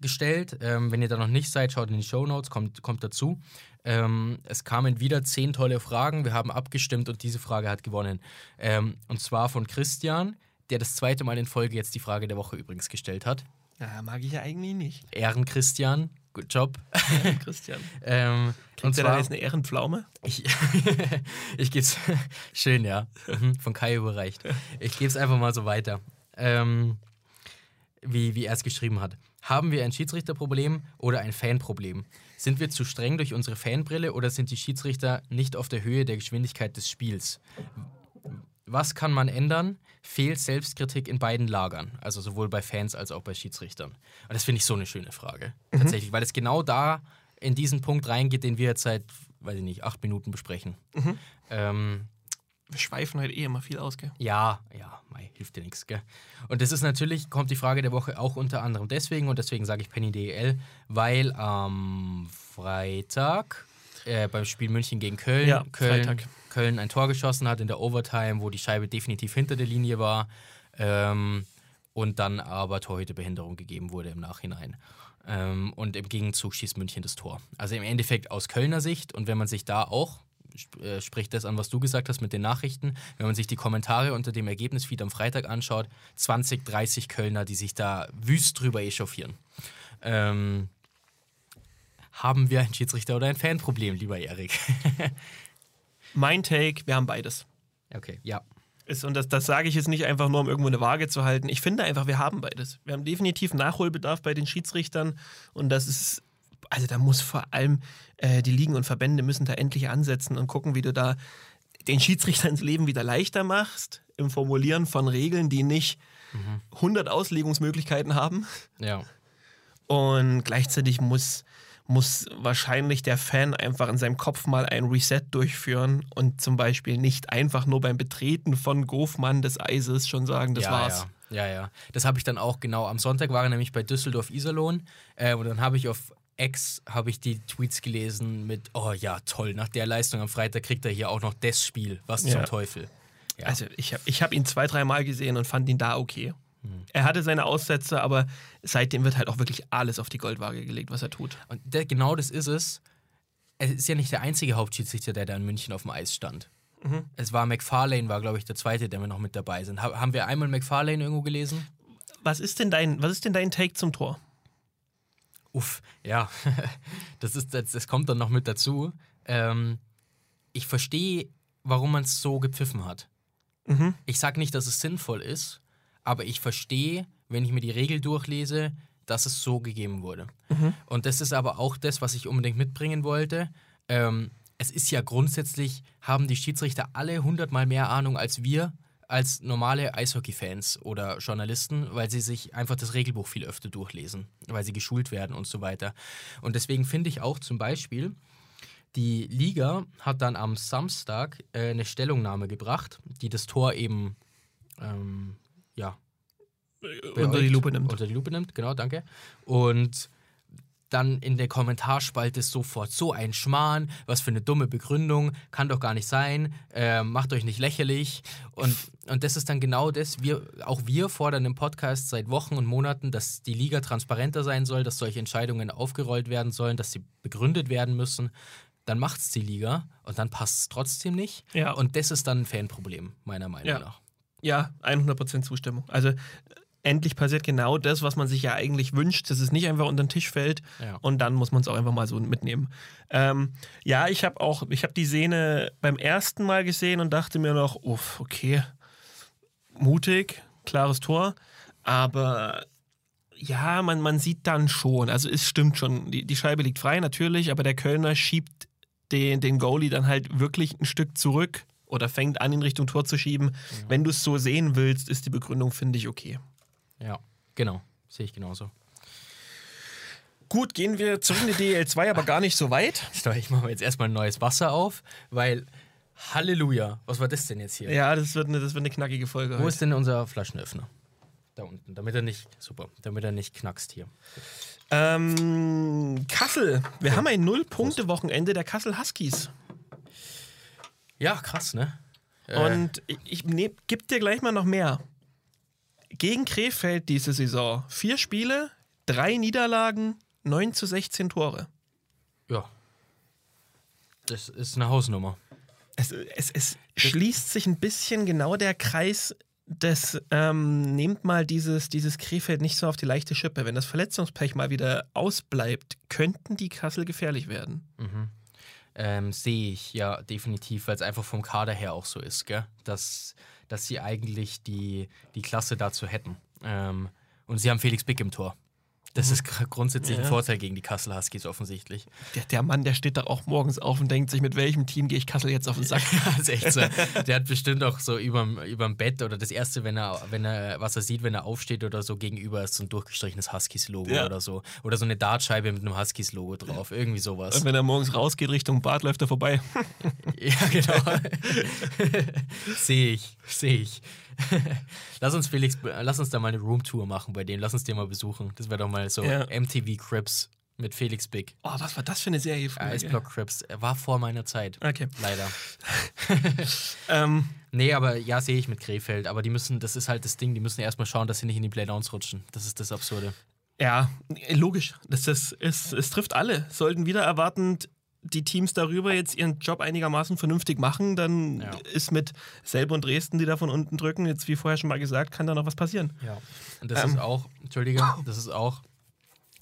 Speaker 1: gestellt. Ähm, wenn ihr da noch nicht seid, schaut in die Show Notes, kommt, kommt dazu. Ähm, es kamen wieder zehn tolle Fragen. Wir haben abgestimmt und diese Frage hat gewonnen. Ähm, und zwar von Christian, der das zweite Mal in Folge jetzt die Frage der Woche übrigens gestellt hat.
Speaker 2: Ja, mag ich ja eigentlich nicht.
Speaker 1: Ehren Christian, good job.
Speaker 2: Christian.
Speaker 1: Ähm, und zwar,
Speaker 2: jetzt eine Ehrenpflaume?
Speaker 1: ich, ich gebe es schön, ja. Mhm, Von Kai überreicht. Ich gebe es einfach mal so weiter. Ähm, wie, wie er es geschrieben hat. Haben wir ein Schiedsrichterproblem oder ein Fanproblem? Sind wir zu streng durch unsere Fanbrille oder sind die Schiedsrichter nicht auf der Höhe der Geschwindigkeit des Spiels? Was kann man ändern? Fehlt Selbstkritik in beiden Lagern, also sowohl bei Fans als auch bei Schiedsrichtern. Und das finde ich so eine schöne Frage, tatsächlich, weil es genau da in diesen Punkt reingeht, den wir jetzt seit weiß ich nicht, acht Minuten besprechen.
Speaker 2: Mhm.
Speaker 1: Ähm,
Speaker 2: Wir schweifen halt eh immer viel aus, gell?
Speaker 1: ja, ja, mei, hilft dir nichts, gell? Und das ist natürlich, kommt die Frage der Woche auch unter anderem deswegen und deswegen sage ich Penny DEL, weil am Freitag äh, beim Spiel München gegen Köln,
Speaker 2: Ja,
Speaker 1: Köln,
Speaker 2: Freitag.
Speaker 1: Köln ein Tor geschossen hat in der Overtime, wo die Scheibe definitiv hinter der Linie war ähm, und dann aber Torhüterbehinderung gegeben wurde im Nachhinein. Ähm, und im Gegenzug schießt München das Tor. Also im Endeffekt aus Kölner Sicht und wenn man sich da auch sp- äh, spricht das an, was du gesagt hast mit den Nachrichten. Wenn man sich die Kommentare unter dem Ergebnisfeed am Freitag anschaut, 20, 30 Kölner, die sich da wüst drüber echauffieren. Ähm, haben wir einen Schiedsrichter oder ein Fanproblem, lieber Erik?
Speaker 2: Mein Take, wir haben beides.
Speaker 1: okay, ja.
Speaker 2: Ist, und das, das sage ich jetzt nicht einfach nur, um irgendwo eine Waage zu halten. Ich finde einfach, wir haben beides. Wir haben definitiv Nachholbedarf bei den Schiedsrichtern und das ist, also da muss vor allem äh, die Ligen und Verbände müssen da endlich ansetzen und gucken, wie du da den Schiedsrichtern ins Leben wieder leichter machst, im Formulieren von Regeln, die nicht 100 Auslegungsmöglichkeiten haben.
Speaker 1: Ja.
Speaker 2: Und gleichzeitig muss, muss wahrscheinlich der Fan einfach in seinem Kopf mal ein Reset durchführen und zum Beispiel nicht einfach nur beim Betreten von Gofmann des Eises schon sagen, das
Speaker 1: ja,
Speaker 2: war's.
Speaker 1: Ja, ja. ja. Das habe ich dann auch genau. Am Sonntag war er nämlich bei Düsseldorf Iserlohn äh, und dann habe ich auf X habe ich die Tweets gelesen mit, oh ja, toll, nach der Leistung am Freitag kriegt er hier auch noch das Spiel. Was
Speaker 2: Ja.
Speaker 1: zum Teufel. Ja.
Speaker 2: Also ich habe ich hab ihn zwei, dreimal gesehen und fand ihn da okay.
Speaker 1: Hm.
Speaker 2: Er hatte seine Aussätze, aber seitdem wird halt auch wirklich alles auf die Goldwaage gelegt, was er tut.
Speaker 1: Und der, genau das ist es. Es ist ja nicht der einzige Hauptschiedsrichter, der da in München auf dem Eis stand.
Speaker 2: Mhm.
Speaker 1: Es war McFarlane, war glaube ich der zweite, der wir noch mit dabei sind. Ha haben wir einmal McFarlane irgendwo gelesen?
Speaker 2: Was ist denn dein, was ist denn dein Take zum Tor?
Speaker 1: Uff, ja, das, ist, das, das kommt dann noch mit dazu. Ähm, ich verstehe, warum man es so gepfiffen hat.
Speaker 2: Mhm.
Speaker 1: Ich sage nicht, dass es sinnvoll ist, aber ich verstehe, wenn ich mir die Regel durchlese, dass es so gegeben wurde. Und das ist aber auch das, was ich unbedingt mitbringen wollte. Ähm, es ist ja grundsätzlich, haben die Schiedsrichter alle hundertmal mehr Ahnung als wir, als normale Eishockey-Fans oder Journalisten, weil sie sich einfach das Regelbuch viel öfter durchlesen, weil sie geschult werden und so weiter. Und deswegen finde ich auch zum Beispiel, die Liga hat dann am Samstag äh, eine Stellungnahme gebracht, die das Tor eben ähm, ja,
Speaker 2: Unter die Lupe nimmt.
Speaker 1: Unter die Lupe nimmt, genau, danke. Und dann in der Kommentarspalte sofort so ein Schmarrn, was für eine dumme Begründung, kann doch gar nicht sein, äh, macht euch nicht lächerlich. Und, und das ist dann genau das, wir, auch wir fordern im Podcast seit Wochen und Monaten, dass die Liga transparenter sein soll, dass solche Entscheidungen aufgerollt werden sollen, dass sie begründet werden müssen. Dann macht es die Liga und dann passt es trotzdem nicht.
Speaker 2: Ja.
Speaker 1: Und das ist dann ein Fanproblem, meiner Meinung
Speaker 2: Ja.
Speaker 1: nach.
Speaker 2: Ja, 100% Zustimmung. Also endlich passiert genau das, was man sich ja eigentlich wünscht, dass es nicht einfach unter den Tisch fällt
Speaker 1: Ja.
Speaker 2: und dann muss man es auch einfach mal so mitnehmen. Ähm, ja, ich habe auch, ich habe die Szene beim ersten Mal gesehen und dachte mir noch, uff, okay, mutig, klares Tor, aber ja, man, man sieht dann schon, also es stimmt schon, die, die Scheibe liegt frei natürlich, aber der Kölner schiebt den, den Goalie dann halt wirklich ein Stück zurück oder fängt an, in Richtung Tor zu schieben. Wenn du es so sehen willst, ist die Begründung, finde ich, okay.
Speaker 1: Ja, genau. Sehe ich genauso.
Speaker 2: Gut, gehen wir zurück in die DL2, aber gar nicht so weit.
Speaker 1: Ich mache jetzt erstmal ein neues Wasser auf, weil Halleluja, was war das denn jetzt hier?
Speaker 2: Ja, das wird eine, das wird eine knackige Folge.
Speaker 1: Wo
Speaker 2: heute.
Speaker 1: ist denn unser Flaschenöffner? Da unten, damit er nicht, super, damit er nicht knackst hier.
Speaker 2: Ähm, Kassel. Wir haben ein Null-Punkte-Wochenende der Kassel Huskies.
Speaker 1: Ja, krass, ne? Äh,
Speaker 2: Und ich, ich ne, gebe dir gleich mal noch mehr. Gegen Krefeld diese Saison. Vier Spiele, drei Niederlagen, 9 zu 16 Tore.
Speaker 1: ja. Das ist eine Hausnummer.
Speaker 2: Es, es, es schließt sich ein bisschen genau der Kreis des, ähm, nehmt mal dieses, dieses Krefeld nicht so auf die leichte Schippe. Wenn das Verletzungspech mal wieder ausbleibt, könnten die Kassel gefährlich werden.
Speaker 1: Ähm, Sehe ich, ja, definitiv, weil es einfach vom Kader her auch so ist, gell? Dass, dass sie eigentlich die, die Klasse dazu hätten. Ähm, und sie haben Felix Bick im Tor. Das ist gr- grundsätzlich ein
Speaker 2: Ja.
Speaker 1: Vorteil gegen die Kassel Huskies offensichtlich.
Speaker 2: Der, der Mann, der steht da auch morgens auf und denkt sich, mit welchem Team gehe ich Kassel jetzt auf den Sack?
Speaker 1: das ist echt so. Der hat bestimmt auch so überm, überm Bett oder das erste, wenn er, wenn er, was er sieht, wenn er aufsteht oder so, gegenüber ist so ein durchgestrichenes Huskies-Logo
Speaker 2: Ja.
Speaker 1: oder so. Oder so eine Dartscheibe mit einem Huskies-Logo drauf. Irgendwie sowas.
Speaker 2: Und wenn er morgens rausgeht Richtung Bad, läuft er vorbei.
Speaker 1: Ja, genau. sehe ich, sehe ich. lass uns Felix, lass uns da mal eine Roomtour machen bei dem. Lass uns den mal besuchen. Das wäre doch mal so
Speaker 2: Ja.
Speaker 1: MTV Crips mit Felix Big.
Speaker 2: Oh, was war das für eine Serie früher?
Speaker 1: Eisblock Crips. Er war vor meiner Zeit.
Speaker 2: Okay.
Speaker 1: Leider.
Speaker 2: Ähm,
Speaker 1: Nee, aber ja, sehe ich mit Krefeld. Aber die müssen, das ist halt das Ding, die müssen erstmal schauen, dass sie nicht in die Playdowns rutschen. Das ist das Absurde.
Speaker 2: ja, logisch. Das, das, es, es trifft alle. Sollten wieder erwartend die Teams darüber jetzt ihren Job einigermaßen vernünftig machen, dann
Speaker 1: Ja.
Speaker 2: ist mit Selb und Dresden, die da von unten drücken, jetzt wie vorher schon mal gesagt, kann da noch was passieren.
Speaker 1: Ja. Und das
Speaker 2: Ähm.
Speaker 1: ist auch, Entschuldige, das ist auch,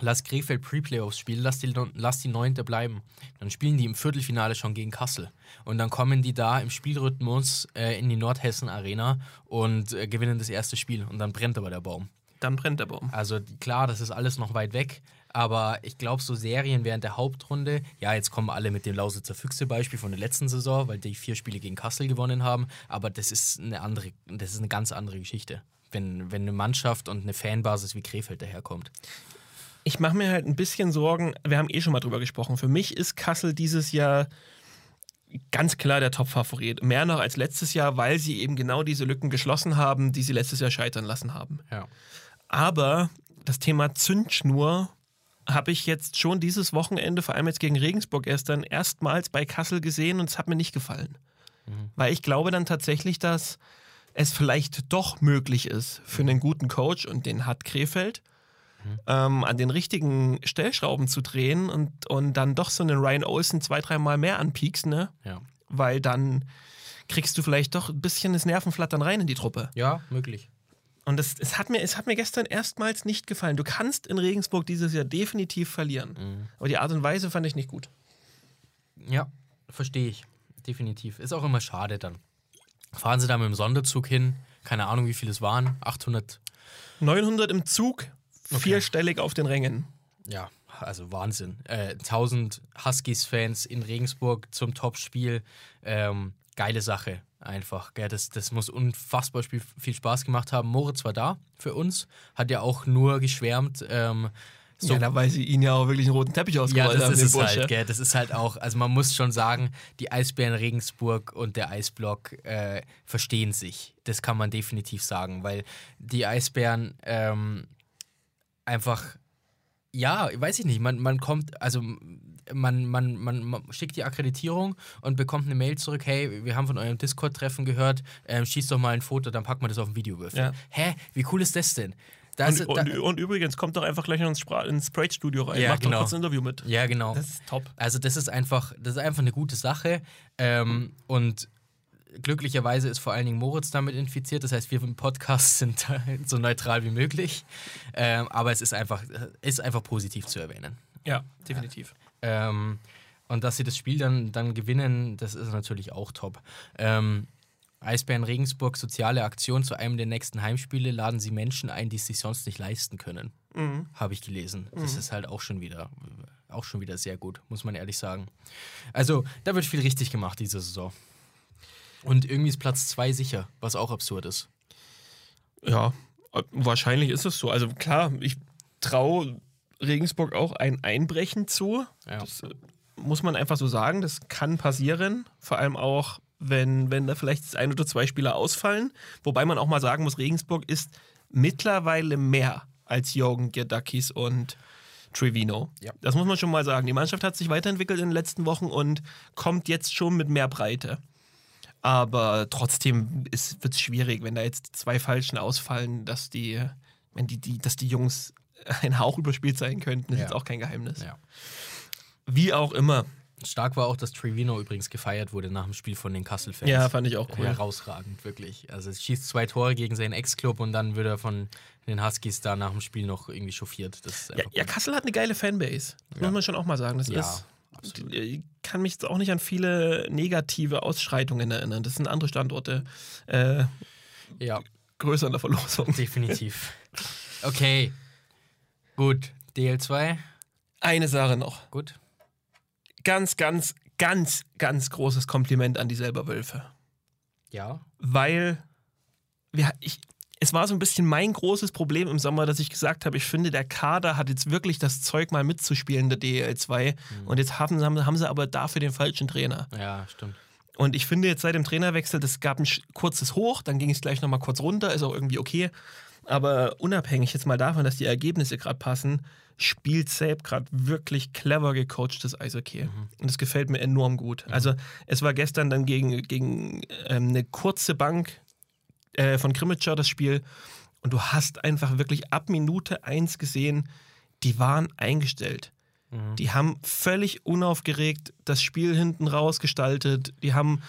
Speaker 1: lass Krefeld Pre-Playoffs spielen, lass die, lass die Neunte bleiben. Dann spielen die im Viertelfinale schon gegen Kassel. Und dann kommen die da im Spielrhythmus äh, in die Nordhessen Arena und äh, gewinnen das erste Spiel. Und dann brennt aber der Baum.
Speaker 2: Dann brennt der Baum.
Speaker 1: Also klar, das ist alles noch weit weg. Aber ich glaube, so Serien während der Hauptrunde, ja, jetzt kommen alle mit dem Lausitzer Füchse-Beispiel von der letzten Saison, weil die vier Spiele gegen Kassel gewonnen haben. Aber das ist eine andere, das ist eine ganz andere Geschichte. Wenn, wenn eine Mannschaft und eine Fanbasis wie Krefeld daherkommt.
Speaker 2: Ich mache mir halt ein bisschen Sorgen, wir haben eh schon mal drüber gesprochen. Für mich ist Kassel dieses Jahr ganz klar der Top-Favorit. Mehr noch als letztes Jahr, weil sie eben genau diese Lücken geschlossen haben, die sie letztes Jahr scheitern lassen haben.
Speaker 1: Ja.
Speaker 2: Aber das Thema Zündschnur habe ich jetzt schon dieses Wochenende, vor allem jetzt gegen Regensburg gestern, erstmals bei Kassel gesehen und es hat mir nicht gefallen. Weil ich glaube dann tatsächlich, dass es vielleicht doch möglich ist für einen guten Coach, und den hat Krefeld, ähm, an den richtigen Stellschrauben zu drehen und, und dann doch so einen Ryan Olsen zwei, dreimal mehr anpiekst, ne?
Speaker 1: Ja.
Speaker 2: Weil dann kriegst du vielleicht doch ein bisschen das Nervenflattern rein in die Truppe.
Speaker 1: Ja, möglich.
Speaker 2: Und es, es, hat mir, es hat mir gestern erstmals nicht gefallen. Du kannst in Regensburg dieses Jahr definitiv verlieren. Aber die Art und Weise fand ich nicht gut.
Speaker 1: Ja, verstehe ich. Definitiv. Ist auch immer schade dann. Fahren sie da mit dem Sonderzug hin, keine Ahnung, wie viele es waren, 800
Speaker 2: 900 im Zug, vierstellig auf den Rängen.
Speaker 1: Ja, also Wahnsinn. Äh, 1000 Huskies-Fans in Regensburg zum Topspiel. Ähm, geile Sache einfach. Gell? Das, das muss unfassbar viel, viel Spaß gemacht haben. Moritz war da für uns, hat ja auch nur geschwärmt. Ähm, so,
Speaker 2: ja, da weil sie ihn ja auch wirklich einen roten Teppich
Speaker 1: ja,
Speaker 2: ausgerollt
Speaker 1: das
Speaker 2: haben.
Speaker 1: ist es
Speaker 2: Bursche.
Speaker 1: halt, gell? Das ist halt auch, also man muss schon sagen, die Eisbären Regensburg und der Eisblock äh, verstehen sich. Das kann man definitiv sagen, weil die Eisbären ähm, einfach, ja, weiß ich nicht, man, man kommt, also man, man, man, man schickt die Akkreditierung und bekommt eine Mail zurück, hey, wir haben von eurem Discord-Treffen gehört, ähm, schießt doch mal ein Foto, dann packen wir das auf den Videowürfel.
Speaker 2: Ja.
Speaker 1: Hä, wie cool ist das denn? Da
Speaker 2: Und, und,
Speaker 1: da-
Speaker 2: und übrigens, kommt doch einfach gleich ins, Spra- ins Sprite-Studio rein.
Speaker 1: Ja,
Speaker 2: Macht
Speaker 1: genau.
Speaker 2: doch kurz ein Interview mit.
Speaker 1: ja, genau.
Speaker 2: Das ist top.
Speaker 1: Also das ist einfach, das ist einfach eine gute Sache. Ähm, und glücklicherweise ist vor allen Dingen Moritz damit infiziert. Das heißt, wir im Podcast sind so neutral wie möglich. Ähm, aber es ist einfach, ist einfach positiv zu erwähnen.
Speaker 2: Ja, definitiv.
Speaker 1: Ähm, und dass sie das Spiel dann, dann gewinnen, das ist natürlich auch top. Ähm, Eisbären Regensburg, soziale Aktion zu einem der nächsten Heimspiele, laden sie Menschen ein, die es sich sonst nicht leisten können.
Speaker 2: Mhm.
Speaker 1: Habe ich gelesen. Das ist halt auch schon wieder, auch schon wieder sehr gut, muss man ehrlich sagen. Also, da wird viel richtig gemacht diese Saison. Und irgendwie ist Platz 2 sicher, was auch absurd ist.
Speaker 2: Ja, äh, wahrscheinlich ist es so. Also klar, ich traue Regensburg auch ein Einbrechen zu.
Speaker 1: Ja.
Speaker 2: Das äh, muss man einfach so sagen. Das kann passieren. Vor allem auch, wenn, wenn da vielleicht ein oder zwei Spieler ausfallen. Wobei man auch mal sagen muss, Regensburg ist mittlerweile mehr als Jorgen Giardakis und Trevino.
Speaker 1: Ja.
Speaker 2: Das muss man schon mal sagen. Die Mannschaft hat sich weiterentwickelt in den letzten Wochen und kommt jetzt schon mit mehr Breite. Aber trotzdem wird es schwierig, wenn da jetzt zwei Falschen ausfallen, dass die, wenn die, die, dass die Jungs ein Hauch überspielt sein könnten, ist
Speaker 1: Ja.
Speaker 2: jetzt auch kein Geheimnis.
Speaker 1: Ja.
Speaker 2: Wie auch immer.
Speaker 1: Stark war auch, dass Trevino übrigens gefeiert wurde nach dem Spiel von den Kassel-Fans.
Speaker 2: Ja, fand ich auch cool.
Speaker 1: Herausragend, wirklich. Also es schießt zwei Tore gegen seinen Ex-Club und dann wird er von den Huskies da nach dem Spiel noch irgendwie chauffiert.
Speaker 2: Ja,
Speaker 1: einfach
Speaker 2: ja. Kassel hat eine geile Fanbase. Das muss man schon auch mal sagen. Das
Speaker 1: Ja,
Speaker 2: ist.
Speaker 1: absolut.
Speaker 2: Ich kann mich jetzt auch nicht an viele negative Ausschreitungen erinnern. Das sind andere Standorte äh,
Speaker 1: ja,
Speaker 2: größer in der Verlosung.
Speaker 1: definitiv. Okay, gut. DL2,
Speaker 2: Eine Sache noch.
Speaker 1: gut.
Speaker 2: Ganz, ganz, ganz, ganz großes Kompliment an die selber Wölfe.
Speaker 1: Ja.
Speaker 2: weil wir, ich, es war so ein bisschen mein großes Problem im Sommer, dass ich gesagt habe, ich finde, der Kader hat jetzt wirklich das Zeug, mal mitzuspielen der DL2. Und jetzt haben, haben, haben sie aber dafür den falschen Trainer.
Speaker 1: Ja, stimmt.
Speaker 2: Und ich finde jetzt seit dem Trainerwechsel, das gab ein kurzes Hoch, dann ging es gleich nochmal kurz runter, ist auch irgendwie okay. Aber unabhängig jetzt mal davon, dass die Ergebnisse gerade passen, spielt Sabe gerade wirklich clever gecoachtes Eishockey. Und das gefällt mir enorm gut. Also es war gestern dann gegen, gegen ähm, eine kurze Bank äh, von Krimitschar das Spiel. Und du hast einfach wirklich ab Minute 1 gesehen, die waren eingestellt. Die haben völlig unaufgeregt das Spiel hinten raus gestaltet. Die haben,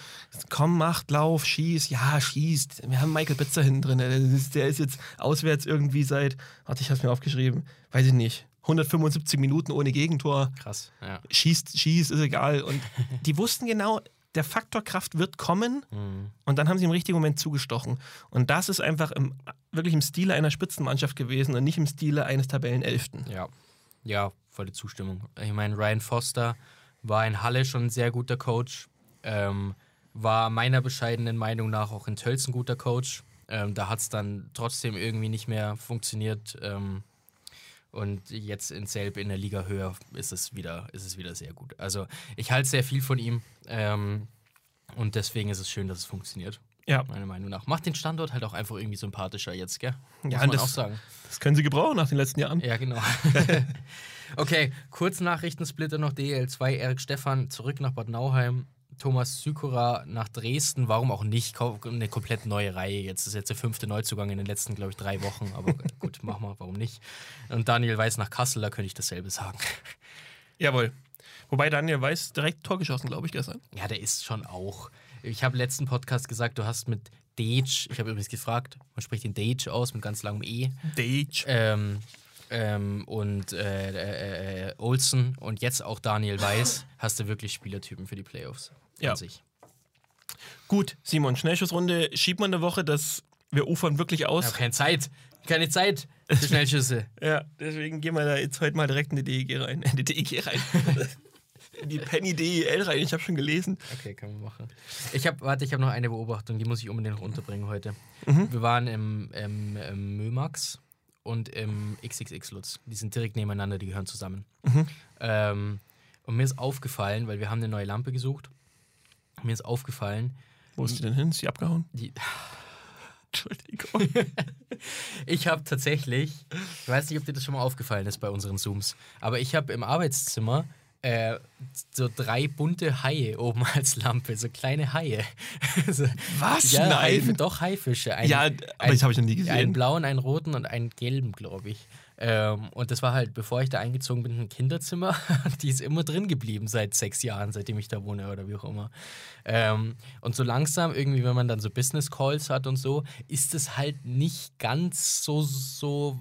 Speaker 2: komm, macht, lauf, schieß. Ja, schießt. Wir haben Michael Bitzer hinten drin. Der ist, der ist jetzt auswärts irgendwie seit, warte, ich hab's mir aufgeschrieben, weiß ich nicht, 175 Minuten ohne Gegentor.
Speaker 1: Krass. Ja.
Speaker 2: Schießt, schießt, ist egal. Und die wussten genau, der Faktor Kraft wird kommen. Und dann haben sie im richtigen Moment zugestochen. Und das ist einfach im, wirklich im Stile einer Spitzenmannschaft gewesen und nicht im Stile eines Tabellenelften.
Speaker 1: Ja. Ja, volle Zustimmung. Ich meine, Ryan Foster war in Halle schon ein sehr guter Coach. Ähm, war meiner bescheidenen Meinung nach auch in Tölz ein guter Coach. Ähm, da hat es dann trotzdem irgendwie nicht mehr funktioniert. Ähm, und jetzt in Selb in der Liga höher ist es wieder, ist es wieder sehr gut. Also ich halte sehr viel von ihm. Ähm, und deswegen ist es schön, dass es funktioniert.
Speaker 2: Ja.
Speaker 1: Meiner Meinung nach. Macht den Standort halt auch einfach irgendwie sympathischer jetzt, gell? Muss
Speaker 2: Ja,
Speaker 1: man
Speaker 2: das-
Speaker 1: auch sagen.
Speaker 2: Das können sie gebrauchen nach den letzten Jahren.
Speaker 1: Ja, genau. okay, kurz Nachrichtensplitter noch DL2. Erik Stefan zurück nach Bad Nauheim. Thomas Sykora nach Dresden. Warum auch nicht? Eine komplett neue Reihe. Jetzt ist jetzt der fünfte Neuzugang in den letzten, glaube ich, drei Wochen. Aber gut, machen wir. Warum nicht? Und Daniel Weiß nach Kassel, da könnte ich dasselbe sagen.
Speaker 2: Jawohl. Wobei Daniel Weiß direkt Tor geschossen, glaube ich, gestern.
Speaker 1: Ja, der ist schon auch. Ich habe letzten Podcast gesagt, du hast mit Dage, ich habe übrigens gefragt, man spricht den Dage aus mit ganz langem E.
Speaker 2: Dage.
Speaker 1: ähm, ähm, und äh, äh, äh, Olsen und jetzt auch Daniel Weiß, hast du wirklich Spielertypen für die Playoffs.
Speaker 2: Ja.
Speaker 1: An sich.
Speaker 2: Gut, Simon, Schnellschussrunde schiebt man eine Woche, dass wir ufern wirklich
Speaker 1: Ich
Speaker 2: aus.
Speaker 1: habe keine Zeit. Keine Zeit für Schnellschüsse.
Speaker 2: Ja, deswegen gehen wir da jetzt heute mal direkt in die DEG rein. In die DEG rein. in die Penny DEL rein. Ich habe schon gelesen.
Speaker 1: Okay, kann man machen. Ich habe, warte, ich habe noch eine Beobachtung, die muss ich unbedingt noch unterbringen heute.
Speaker 2: Mhm.
Speaker 1: Wir waren im, im, im Mömax und im XXX Lutz. Die sind direkt nebeneinander, die gehören zusammen.
Speaker 2: Mhm.
Speaker 1: Ähm, und mir ist aufgefallen, weil wir haben eine neue Lampe gesucht. Mir ist aufgefallen,
Speaker 2: Wo ist die denn hin? Ist die abgehauen?
Speaker 1: die,
Speaker 2: Entschuldigung.
Speaker 1: Ich habe tatsächlich, ich weiß nicht, ob dir das schon mal aufgefallen ist bei unseren Zooms, aber ich habe im Arbeitszimmer äh, so drei bunte Haie oben als Lampe, so kleine Haie. so,
Speaker 2: Was?
Speaker 1: Ja,
Speaker 2: Nein.
Speaker 1: Haife, doch Haifische. Ein,
Speaker 2: ja, aber das habe ich noch nie
Speaker 1: einen
Speaker 2: gesehen.
Speaker 1: blauen, einen roten und einen gelben, glaube ich. Ähm, und das war halt, bevor ich da eingezogen bin, ein Kinderzimmer. Die ist immer drin geblieben seit sechs Jahren, seitdem ich da wohne oder wie auch immer. Ähm, und so langsam, irgendwie, wenn man dann so Business Calls hat und so, ist es halt nicht ganz so, so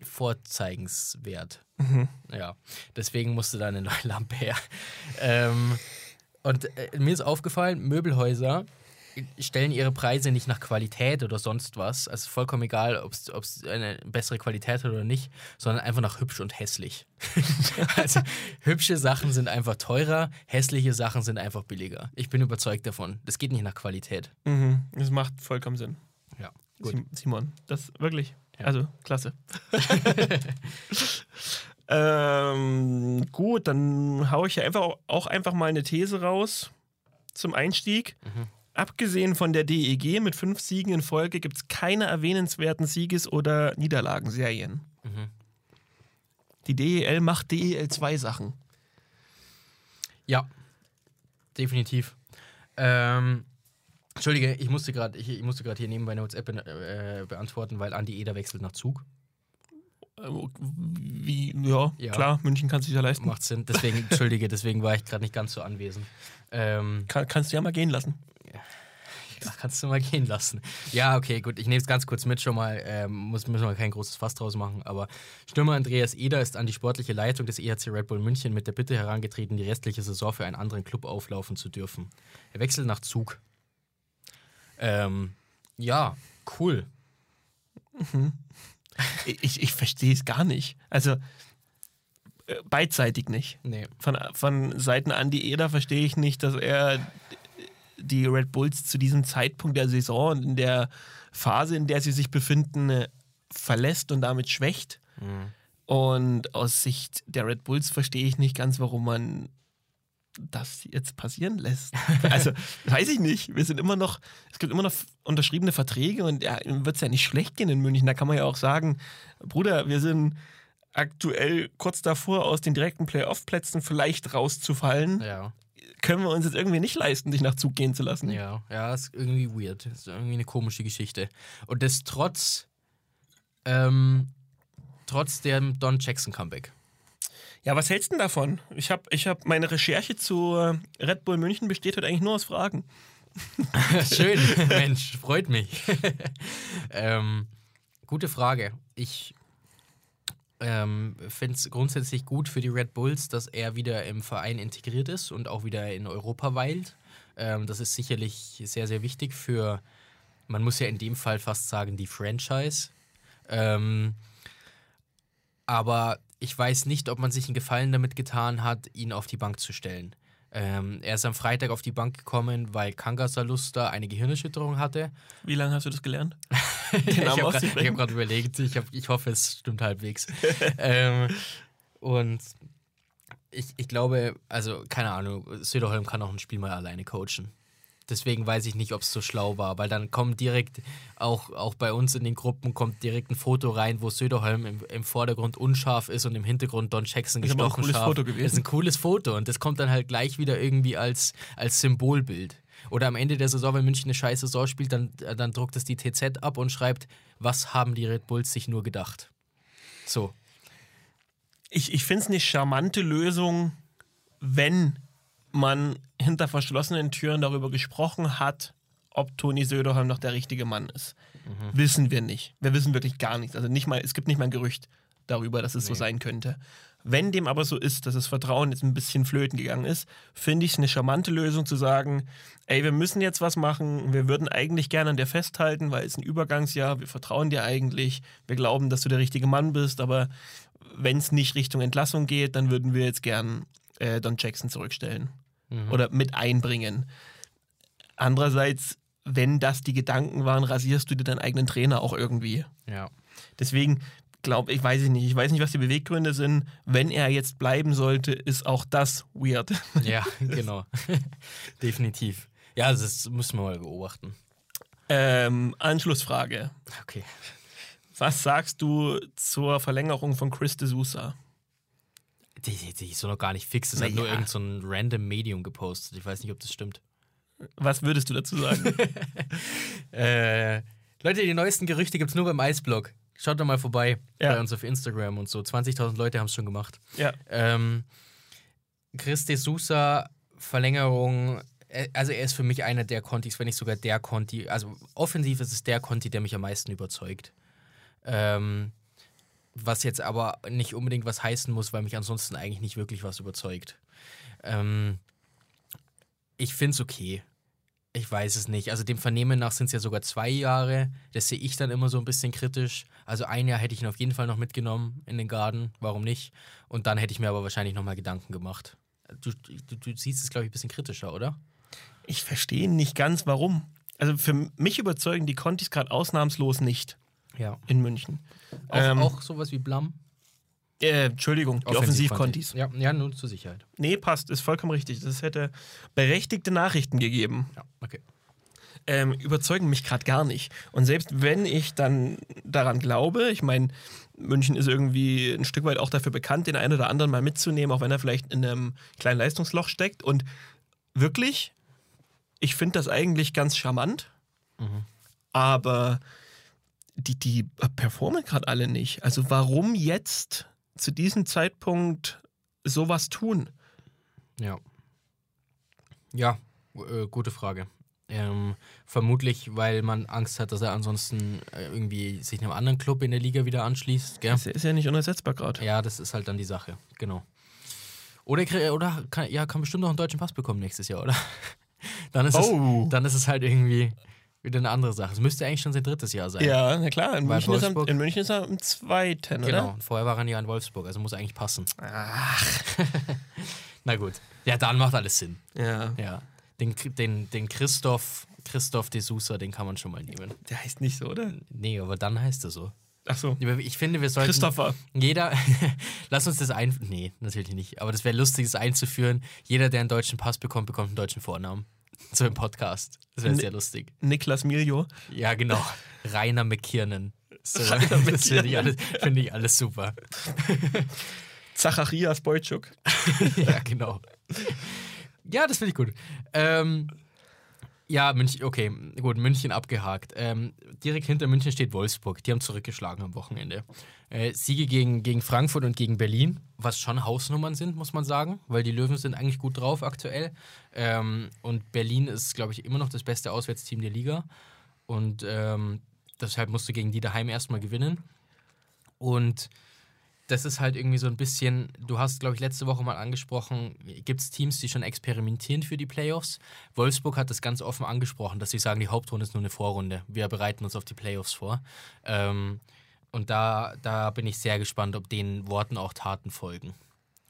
Speaker 1: vorzeigenswert. Ja, deswegen musste da eine neue Lampe her. Ähm, und äh, mir ist aufgefallen, Möbelhäuser stellen ihre Preise nicht nach Qualität oder sonst was. Also vollkommen egal, ob es eine bessere Qualität hat oder nicht, sondern einfach nach hübsch und hässlich. also hübsche Sachen sind einfach teurer, hässliche Sachen sind einfach billiger. Ich bin überzeugt davon. Das geht nicht nach Qualität.
Speaker 2: Mhm, das macht vollkommen Sinn.
Speaker 1: Ja, gut.
Speaker 2: Sim- Simon, das wirklich.
Speaker 1: Ja.
Speaker 2: Also, klasse. ähm, gut, dann haue ich ja einfach auch einfach mal eine These raus zum Einstieg.
Speaker 1: Mhm.
Speaker 2: Abgesehen von der DEG mit fünf Siegen in Folge gibt es keine erwähnenswerten Sieges- oder Niederlagenserien.
Speaker 1: Mhm.
Speaker 2: Die DEL macht DEL 2 Sachen.
Speaker 1: Ja, definitiv. Ähm, Entschuldige, ich musste gerade ich, ich musste gerade hier nebenbei eine WhatsApp äh, beantworten, weil Andi Eder wechselt nach Zug.
Speaker 2: Äh, Wie, ja,
Speaker 1: Ja.
Speaker 2: klar, München kann sich ja leisten.
Speaker 1: Macht Sinn. Deswegen, Entschuldige, deswegen war ich gerade nicht ganz so anwesend. Ähm,
Speaker 2: Kann, kannst du ja mal gehen lassen.
Speaker 1: ja, kannst du mal gehen lassen. Ja, okay, gut. Ich nehme es ganz kurz mit schon mal. Ähm, muss, müssen wir kein großes Fass draus machen. Aber Stürmer Andreas Eder ist an die sportliche Leitung des EHC Red Bull München mit der Bitte herangetreten, die restliche Saison für einen anderen Club auflaufen zu dürfen. Er wechselt nach Zug. Ähm, ja, cool.
Speaker 2: Ich, ich verstehe es gar nicht. Also äh, beidseitig nicht.
Speaker 1: Nee.
Speaker 2: Von, von Seiten Andy Eder verstehe ich nicht, dass er die Red Bulls zu diesem Zeitpunkt der Saison und in der Phase, in der sie sich befinden, äh, verlässt und damit schwächt.
Speaker 1: Mhm.
Speaker 2: Und aus Sicht der Red Bulls verstehe ich nicht ganz, warum man das jetzt passieren lässt. Also, weiß ich nicht. Wir sind immer noch, es gibt immer noch unterschriebene Verträge und ja, wird es ja nicht schlecht gehen in München. Da kann man ja auch sagen, Bruder, wir sind aktuell kurz davor, aus den direkten Playoff-Plätzen vielleicht rauszufallen.
Speaker 1: Ja.
Speaker 2: Können wir uns jetzt irgendwie nicht leisten, dich nach Zug gehen zu lassen.
Speaker 1: Ja, ja, ist irgendwie weird. Ist irgendwie eine komische Geschichte. Und das trotz, ähm, trotz dem Don Jackson Comeback.
Speaker 2: Ja, was hältst du denn davon? Ich habe ich hab meine Recherche zu äh, Red Bull München besteht heute eigentlich nur aus Fragen.
Speaker 1: Schön, Mensch, freut mich. ähm, gute Frage. Ich ähm, finde es grundsätzlich gut für die Red Bulls, dass er wieder im Verein integriert ist und auch wieder in Europa weilt. Ähm, das ist sicherlich sehr, sehr wichtig für, man muss ja in dem Fall fast sagen, die Franchise. Ähm, aber ich weiß nicht, ob man sich einen Gefallen damit getan hat, ihn auf die Bank zu stellen. Ähm, er ist am Freitag auf die Bank gekommen, weil Kanga Salusta eine Gehirnerschütterung hatte.
Speaker 2: Wie lange hast du das gelernt?
Speaker 1: ich habe gerade hab überlegt, ich, hab, ich hoffe, es stimmt halbwegs. ähm, und ich, ich glaube, also keine Ahnung, Söderholm kann auch ein Spiel mal alleine coachen. Deswegen weiß ich nicht, ob es so schlau war, weil dann kommt direkt, auch, auch bei uns in den Gruppen, kommt direkt ein Foto rein, wo Söderholm im, im Vordergrund unscharf ist und im Hintergrund Don Jackson
Speaker 2: Ist aber auch ein
Speaker 1: gestochen
Speaker 2: cooles
Speaker 1: scharf.
Speaker 2: Foto gewesen.
Speaker 1: Das ist ein cooles Foto und das kommt dann halt gleich wieder irgendwie als, als Symbolbild. Oder am Ende der Saison, wenn München eine scheiß Saison spielt, dann, dann druckt es die TZ ab und schreibt, was haben die Red Bulls sich nur gedacht. So.
Speaker 2: Ich, ich finde es eine charmante Lösung, wenn man hinter verschlossenen Türen darüber gesprochen hat, ob Toni Söderholm noch der richtige Mann ist. Wissen wir nicht. Wir wissen wirklich gar nichts. Also nicht mal, es gibt nicht mal ein Gerücht darüber, dass es so
Speaker 1: Nee.
Speaker 2: sein könnte. Wenn dem aber so ist, dass das Vertrauen jetzt ein bisschen flöten gegangen ist, finde ich es eine charmante Lösung zu sagen, ey, wir müssen jetzt was machen, wir würden eigentlich gerne an dir festhalten, weil es ein Übergangsjahr, wir vertrauen dir eigentlich, wir glauben, dass du der richtige Mann bist, aber wenn es nicht Richtung Entlassung geht, dann würden wir jetzt gern äh, Don Jackson zurückstellen oder mit einbringen. Andererseits, wenn das die Gedanken waren, rasierst du dir deinen eigenen Trainer auch irgendwie.
Speaker 1: Ja.
Speaker 2: Deswegen glaube ich, weiß ich nicht. Ich weiß nicht, was die Beweggründe sind. Wenn er jetzt bleiben sollte, ist auch das weird.
Speaker 1: Ja, genau. Definitiv. Ja, das müssen wir mal beobachten.
Speaker 2: Ähm, Anschlussfrage.
Speaker 1: Okay.
Speaker 2: Was sagst du zur Verlängerung von Chris de Sousa?
Speaker 1: Die, die, die ist so noch gar nicht fix. Das hat
Speaker 2: Na
Speaker 1: nur
Speaker 2: ja.
Speaker 1: irgend so ein random Medium gepostet. Ich weiß nicht, ob das stimmt.
Speaker 2: Was würdest du dazu sagen?
Speaker 1: Äh, Leute, die neuesten Gerüchte gibt es nur beim Eisblog. Schaut doch mal vorbei
Speaker 2: Ja.
Speaker 1: bei uns auf Instagram und so. 20.000 Leute haben es schon gemacht.
Speaker 2: ja.
Speaker 1: Ähm, Chris de Sousa, Verlängerung. Also, er ist für mich einer der Contis, wenn nicht sogar der Conti. Also, offensiv ist es der Conti, der mich am meisten überzeugt. Ähm, was jetzt aber nicht unbedingt was heißen muss, weil mich ansonsten eigentlich nicht wirklich was überzeugt. Ähm, ich finde es okay. Ich weiß es nicht. Also dem Vernehmen nach sind es ja sogar zwei Jahre. Das sehe ich dann immer so ein bisschen kritisch. Also ein Jahr hätte ich ihn auf jeden Fall noch mitgenommen in den Garten. Warum nicht? Und dann hätte ich mir aber wahrscheinlich nochmal Gedanken gemacht. Du, du, du siehst es, glaube ich, ein bisschen kritischer, oder?
Speaker 2: Ich verstehe nicht ganz, warum. Also für mich überzeugen die Contis gerade ausnahmslos nicht
Speaker 1: Ja.
Speaker 2: in München.
Speaker 1: Auch,
Speaker 2: Ähm,
Speaker 1: auch sowas wie Blam?
Speaker 2: Äh, Entschuldigung, die Offensiv-Contis.
Speaker 1: Ja, ja, nur zur Sicherheit.
Speaker 2: Nee, passt, ist vollkommen richtig. Das hätte berechtigte Nachrichten gegeben.
Speaker 1: Ja, okay.
Speaker 2: Ähm, überzeugen mich gerade gar nicht. Und selbst wenn ich dann daran glaube, ich meine, München ist irgendwie ein Stück weit auch dafür bekannt, den einen oder anderen mal mitzunehmen, auch wenn er vielleicht in einem kleinen Leistungsloch steckt. Und wirklich, ich finde das eigentlich ganz charmant, aber die, die performen gerade alle nicht. Also warum jetzt zu diesem Zeitpunkt sowas tun?
Speaker 1: Ja. Ja, äh, gute Frage. Ähm, vermutlich, weil man Angst hat, dass er ansonsten äh, irgendwie sich einem anderen Club in der Liga wieder anschließt. Gell?
Speaker 2: Das ist ja nicht unersetzbar gerade.
Speaker 1: Ja, das ist halt dann die Sache, genau. Oder, oder kann, ja, kann bestimmt noch einen deutschen Pass bekommen nächstes Jahr, oder? dann, ist
Speaker 2: Oh.
Speaker 1: es, dann ist es halt irgendwie, Wieder eine andere Sache. Es müsste eigentlich schon sein drittes Jahr sein.
Speaker 2: Ja, na klar. In München, ist er, in München ist er im zweiten,
Speaker 1: Genau.
Speaker 2: oder?
Speaker 1: Und vorher war er ja in Wolfsburg, also muss eigentlich passen.
Speaker 2: Ach,
Speaker 1: Na gut. Ja, dann macht alles Sinn.
Speaker 2: ja.
Speaker 1: Ja. Den, den, den Christoph, Christoph de Sousa, den kann man schon mal nehmen.
Speaker 2: Der heißt nicht so, oder?
Speaker 1: Nee, aber dann heißt er so.
Speaker 2: Ach so.
Speaker 1: Ich finde, wir sollten.
Speaker 2: Christopher.
Speaker 1: Jeder, lass uns das ein. Nee, natürlich nicht. Aber das wäre lustig, das einzuführen. Jeder, der einen deutschen Pass bekommt, bekommt einen deutschen Vornamen. So im Podcast. Das wäre sehr lustig.
Speaker 2: Niklas Miljo.
Speaker 1: Ja, genau. Rainer McKiernan. So,
Speaker 2: Rainer
Speaker 1: das finde ich, alles- finde ich alles super.
Speaker 2: Zacharias Beutschuk.
Speaker 1: ja, genau. Ja, das finde ich gut. Ähm, ja, München, okay, gut, München abgehakt. Ähm, direkt hinter München steht Wolfsburg. Die haben zurückgeschlagen am Wochenende. Äh, Siege gegen, gegen Frankfurt und gegen Berlin, was schon Hausnummern sind, muss man sagen, weil die Löwen sind eigentlich gut drauf aktuell. Ähm, und Berlin ist, glaube ich, immer noch das beste Auswärtsteam der Liga. Und ähm, deshalb musst du gegen die daheim erstmal gewinnen. Und das ist halt irgendwie so ein bisschen, du hast, glaube ich, letzte Woche mal angesprochen, gibt es Teams, die schon experimentieren für die Playoffs. Wolfsburg hat das ganz offen angesprochen, dass sie sagen, die Hauptrunde ist nur eine Vorrunde. Wir bereiten uns auf die Playoffs vor. Ähm, und da, da bin ich sehr gespannt, ob den Worten auch Taten folgen.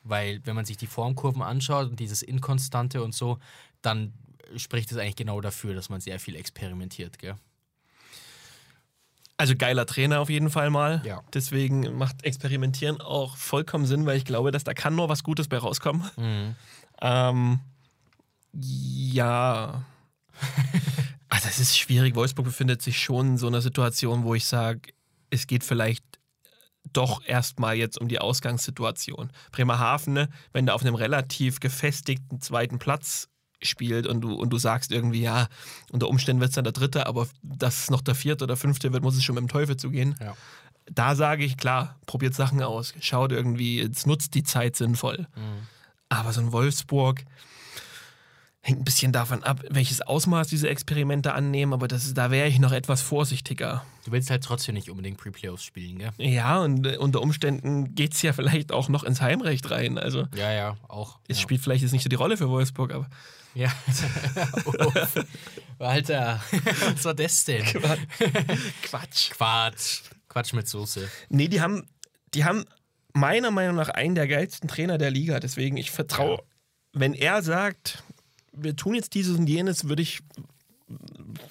Speaker 1: Weil, wenn man sich die Formkurven anschaut und dieses Inkonstante und so, dann spricht es eigentlich genau dafür, dass man sehr viel experimentiert, gell?
Speaker 2: Also geiler Trainer auf jeden Fall mal.
Speaker 1: Ja.
Speaker 2: Deswegen macht Experimentieren auch vollkommen Sinn, weil ich glaube, dass da kann nur was Gutes bei rauskommen.
Speaker 1: Mhm.
Speaker 2: Ähm, ja. Ach, das ist schwierig. Wolfsburg befindet sich schon in so einer Situation, wo ich sage, es geht vielleicht doch erstmal jetzt um die Ausgangssituation. Bremerhaven, ne, wenn du auf einem relativ gefestigten zweiten Platz spielt und du, und du sagst irgendwie, ja, unter Umständen wird es dann der dritte, aber dass es noch der vierte oder fünfte wird, muss es schon mit dem Teufel zugehen.
Speaker 1: Ja.
Speaker 2: Da sage ich, klar, probiert Sachen aus, schaut irgendwie, jetzt nutzt die Zeit sinnvoll.
Speaker 1: Mhm.
Speaker 2: Aber so ein Wolfsburg hängt ein bisschen davon ab, welches Ausmaß diese Experimente annehmen, aber das ist, da wäre ich noch etwas vorsichtiger.
Speaker 1: Du willst halt trotzdem nicht unbedingt Pre-Playoffs spielen, gell?
Speaker 2: Ja, und äh, unter Umständen geht es ja vielleicht auch noch ins Heimrecht rein. Also
Speaker 1: Ja, ja, auch.
Speaker 2: es
Speaker 1: ja.
Speaker 2: spielt vielleicht jetzt nicht so die Rolle für Wolfsburg, aber
Speaker 1: Ja. Uff. Alter, was war das denn?
Speaker 2: Quatsch.
Speaker 1: Quatsch. Quatsch mit Soße.
Speaker 2: Nee, die haben, die haben meiner Meinung nach einen der geilsten Trainer der Liga. Deswegen, ich vertraue, wenn er sagt, wir tun jetzt dieses und jenes, würde ich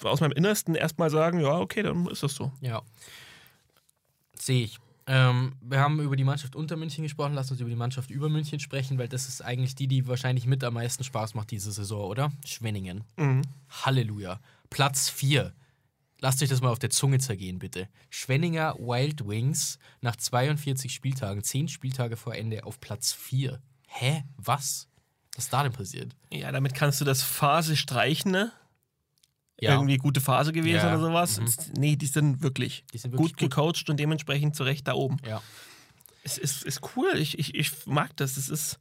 Speaker 2: aus meinem Innersten erstmal sagen, ja, okay, dann ist das so.
Speaker 1: Ja. Sehe ich. Ähm, wir haben über die Mannschaft unter München gesprochen, lass uns über die Mannschaft über München sprechen, weil das ist eigentlich die, die wahrscheinlich mit am meisten Spaß macht diese Saison, oder? Schwenningen. Halleluja. Platz 4. Lasst euch das mal auf der Zunge zergehen, bitte. Schwenninger Wild Wings nach 42 Spieltagen, 10 Spieltage vor Ende auf Platz 4. Hä? Was? Was ist da denn passiert?
Speaker 2: Ja, damit kannst du das Phase streichen, ne? Irgendwie gute Phase gewesen
Speaker 1: Ja.
Speaker 2: oder sowas.
Speaker 1: Mhm.
Speaker 2: Nee, die sind wirklich,
Speaker 1: Die sind wirklich
Speaker 2: gut gecoacht und dementsprechend zurecht da oben.
Speaker 1: Ja.
Speaker 2: Es ist, ist cool. Ich, ich, ich mag das. Es ist,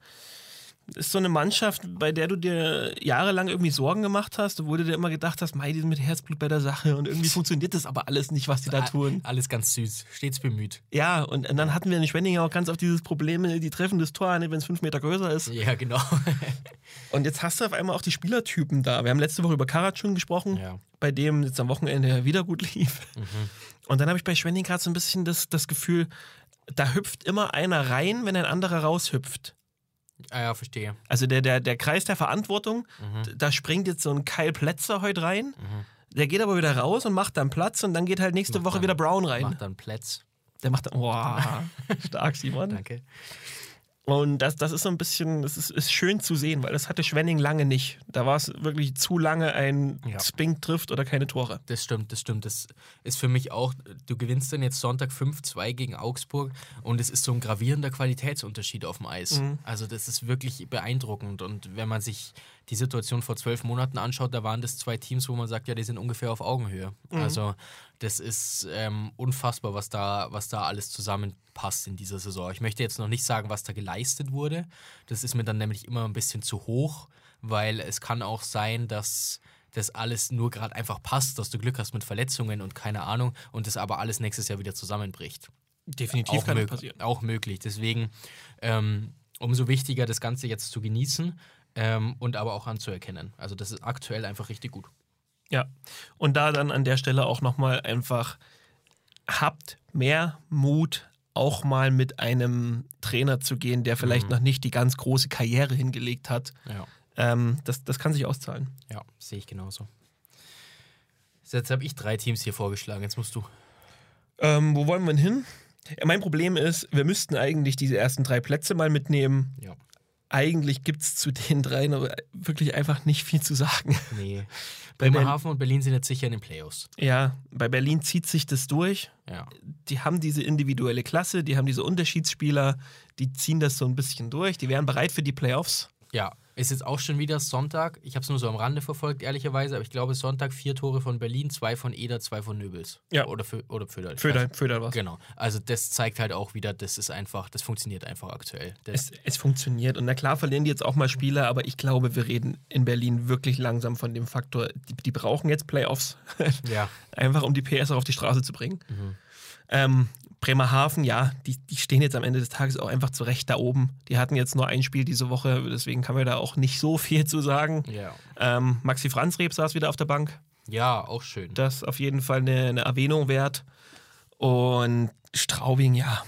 Speaker 2: ist so eine Mannschaft, bei der du dir jahrelang irgendwie Sorgen gemacht hast, wo du dir immer gedacht hast, mei, die sind mit Herzblut bei der Sache und irgendwie funktioniert das aber alles nicht, was die da tun.
Speaker 1: A- Alles ganz süß. Stets bemüht.
Speaker 2: Ja, und, und dann hatten wir in Schwenningen auch ganz auf dieses Problem, die treffen das Tor, wenn es fünf Meter größer ist.
Speaker 1: Ja, genau.
Speaker 2: Und jetzt hast du auf einmal auch die Spielertypen da. Wir haben letzte Woche über Karat schon gesprochen,
Speaker 1: Ja.
Speaker 2: bei dem jetzt am Wochenende wieder gut lief. Und dann habe ich bei Schwenning gerade so ein bisschen das, das Gefühl, da hüpft immer einer rein, wenn ein anderer raushüpft.
Speaker 1: Ah, ja, verstehe.
Speaker 2: Also der, der, der Kreis der Verantwortung,
Speaker 1: Mhm.
Speaker 2: da springt jetzt so ein Kyle Plätzer heute rein. Der geht aber wieder raus und macht dann Platz und dann geht halt nächste
Speaker 1: Macht
Speaker 2: Woche
Speaker 1: dann-
Speaker 2: wieder Brown rein.
Speaker 1: Macht dann Plätz.
Speaker 2: Der macht dann, wow, stark, Simon.
Speaker 1: Danke.
Speaker 2: Und das, das ist so ein bisschen, das ist, ist schön zu sehen, weil das hatte Schwenning lange nicht. Da war es wirklich zu lange ein
Speaker 1: Ja.
Speaker 2: Spink trifft oder keine Tore.
Speaker 1: Das stimmt, das stimmt. Das ist für mich auch, du gewinnst dann jetzt Sonntag 5-2 gegen Augsburg und es ist so ein gravierender Qualitätsunterschied auf dem Eis. Also das ist wirklich beeindruckend und wenn man sich die Situation vor zwölf Monaten anschaut, da waren das zwei Teams, wo man sagt, ja, die sind ungefähr auf Augenhöhe. Also das ist ähm, unfassbar, was da, was da alles zusammenpasst in dieser Saison. Ich möchte jetzt noch nicht sagen, was da geleistet wurde. Das ist mir dann nämlich immer ein bisschen zu hoch, weil es kann auch sein, dass das alles nur gerade einfach passt, dass du Glück hast mit Verletzungen und keine Ahnung und das aber alles nächstes Jahr wieder zusammenbricht.
Speaker 2: Definitiv
Speaker 1: Auch,
Speaker 2: kann das passieren.
Speaker 1: auch möglich. Deswegen ähm, umso wichtiger, das Ganze jetzt zu genießen ähm, und aber auch anzuerkennen. Also das ist aktuell einfach richtig gut.
Speaker 2: Ja. Und da dann an der Stelle auch nochmal einfach habt mehr Mut, auch mal mit einem Trainer zu gehen, der vielleicht
Speaker 1: Mhm.
Speaker 2: noch nicht die ganz große Karriere hingelegt hat.
Speaker 1: Ja.
Speaker 2: Ähm, das, das kann sich auszahlen.
Speaker 1: Ja, sehe ich genauso. Jetzt habe ich drei Teams hier vorgeschlagen. Jetzt musst du.
Speaker 2: Ähm, wo wollen wir denn hin? Ja, mein Problem ist, wir müssten eigentlich diese ersten drei Plätze mal mitnehmen.
Speaker 1: Ja.
Speaker 2: Eigentlich gibt es zu den dreien wirklich einfach nicht viel zu sagen.
Speaker 1: Nee. Bremerhaven und Berlin sind jetzt sicher in den Playoffs.
Speaker 2: Ja, bei Berlin zieht sich das durch.
Speaker 1: Ja.
Speaker 2: Die haben diese individuelle Klasse, die haben diese Unterschiedsspieler, die ziehen das so ein bisschen durch. Die wären bereit für die Playoffs.
Speaker 1: Ja. Ist jetzt auch schon wieder Sonntag. Ich habe es nur so am Rande verfolgt, ehrlicherweise. Aber ich glaube, Sonntag vier Tore von Berlin, zwei von Eder, zwei von Nöbels.
Speaker 2: Ja.
Speaker 1: Oder, Fö oder Pföderl. ich
Speaker 2: Föder,
Speaker 1: weiß-
Speaker 2: Föder was.
Speaker 1: Genau. Also, das zeigt halt auch wieder, das ist einfach, das funktioniert einfach aktuell.
Speaker 2: Es, es funktioniert. Und na klar verlieren die jetzt auch mal Spieler, aber ich glaube, wir reden in Berlin wirklich langsam von dem Faktor, die, die brauchen jetzt Playoffs.
Speaker 1: ja.
Speaker 2: Einfach um die PS auch auf die Straße zu bringen.
Speaker 1: Mhm.
Speaker 2: Ähm, Bremerhaven, ja, die, die stehen jetzt am Ende des Tages auch einfach zurecht da oben. Die hatten jetzt nur ein Spiel diese Woche, deswegen kann man da auch nicht so viel zu sagen.
Speaker 1: Ja.
Speaker 2: Ähm, Maxi Franzreb saß wieder auf der Bank.
Speaker 1: Ja, auch schön.
Speaker 2: Das ist auf jeden Fall eine, eine Erwähnung wert. Und Straubing, ja,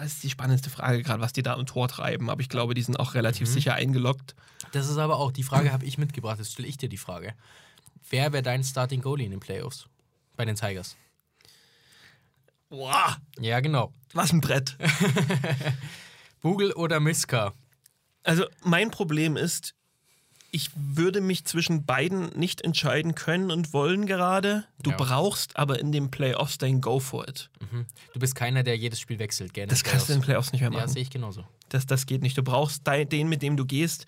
Speaker 2: das ist die spannendste Frage gerade, was die da im Tor treiben. Aber ich glaube, die sind auch relativ
Speaker 1: Mhm.
Speaker 2: sicher eingeloggt.
Speaker 1: Das ist aber auch, die Frage habe ich mitgebracht, jetzt stelle ich dir die Frage. Wer wäre dein Starting Goalie in den Playoffs? Bei den Tigers.
Speaker 2: Boah,
Speaker 1: Ja, genau.
Speaker 2: was ein Brett.
Speaker 1: Bugel oder Miska?
Speaker 2: Also mein Problem ist, ich würde mich zwischen beiden nicht entscheiden können und wollen gerade. Du
Speaker 1: Ja.
Speaker 2: brauchst aber in den Playoffs dein Go for it.
Speaker 1: Mhm. Du bist keiner, der jedes Spiel wechselt, gerne.
Speaker 2: Das kannst du in den Playoffs nicht mehr
Speaker 1: Ja,
Speaker 2: machen.
Speaker 1: sehe ich genauso.
Speaker 2: Das, das geht nicht. Du brauchst den, mit dem du gehst.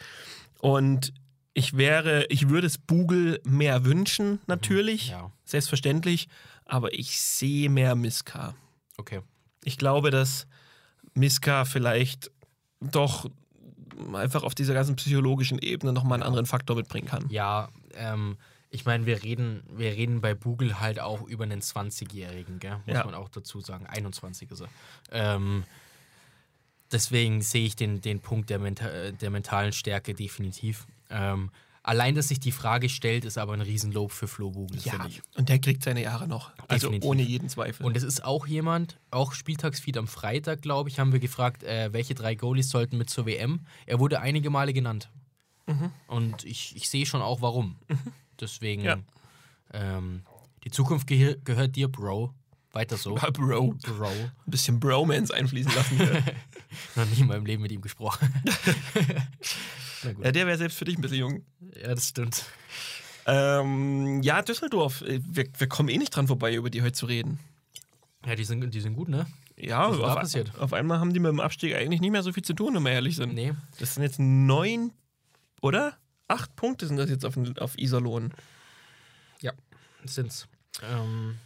Speaker 2: Und ich wäre, ich würde es Bugel mehr wünschen, natürlich.
Speaker 1: Ja,
Speaker 2: Selbstverständlich. Aber ich sehe mehr Miska.
Speaker 1: okay.
Speaker 2: Ich glaube, dass Miska vielleicht doch einfach auf dieser ganzen psychologischen Ebene nochmal einen anderen Faktor mitbringen kann.
Speaker 1: Ja, ähm, ich meine, wir reden, wir reden bei Bugel halt auch über einen 20-Jährigen, gell? muss
Speaker 2: Ja.
Speaker 1: man auch dazu sagen. 21 ist er. Ähm, deswegen sehe ich den, den Punkt der, Menta äh, der mentalen Stärke definitiv. Ähm, allein, dass sich die Frage stellt, ist aber ein Riesenlob für Flo Bugel,
Speaker 2: Ja,
Speaker 1: finde ich.
Speaker 2: und der kriegt seine Jahre noch. Also
Speaker 1: Definitiv.
Speaker 2: ohne jeden Zweifel.
Speaker 1: Und es ist auch jemand, auch Spieltagsfeed am Freitag, glaube ich, haben wir gefragt, äh, welche drei Goalies sollten mit zur WM. Er wurde einige Male genannt.
Speaker 2: Mhm.
Speaker 1: Und ich, ich sehe schon auch warum. Deswegen,
Speaker 2: Ja.
Speaker 1: ähm, die Zukunft geh gehört dir, Bro. Weiter so.
Speaker 2: Bro,
Speaker 1: Bro.
Speaker 2: ein bisschen Bromance einfließen lassen.
Speaker 1: Noch nie in meinem Leben mit ihm gesprochen.
Speaker 2: Ja, der wäre selbst für dich ein bisschen jung.
Speaker 1: Ja, das stimmt.
Speaker 2: Ähm, ja, Düsseldorf. äh, Wir, wir kommen eh nicht dran vorbei, über die heute zu reden.
Speaker 1: Ja, die sind, die sind gut, ne?
Speaker 2: Ja, auf,
Speaker 1: passiert?
Speaker 2: auf einmal haben die mit dem Abstieg eigentlich nicht mehr so viel zu tun, wenn wir ehrlich sind.
Speaker 1: Nee.
Speaker 2: Das sind jetzt neun, oder? Acht Punkte sind das jetzt auf, auf Iserlohn.
Speaker 1: Ja, sind's. Ähm,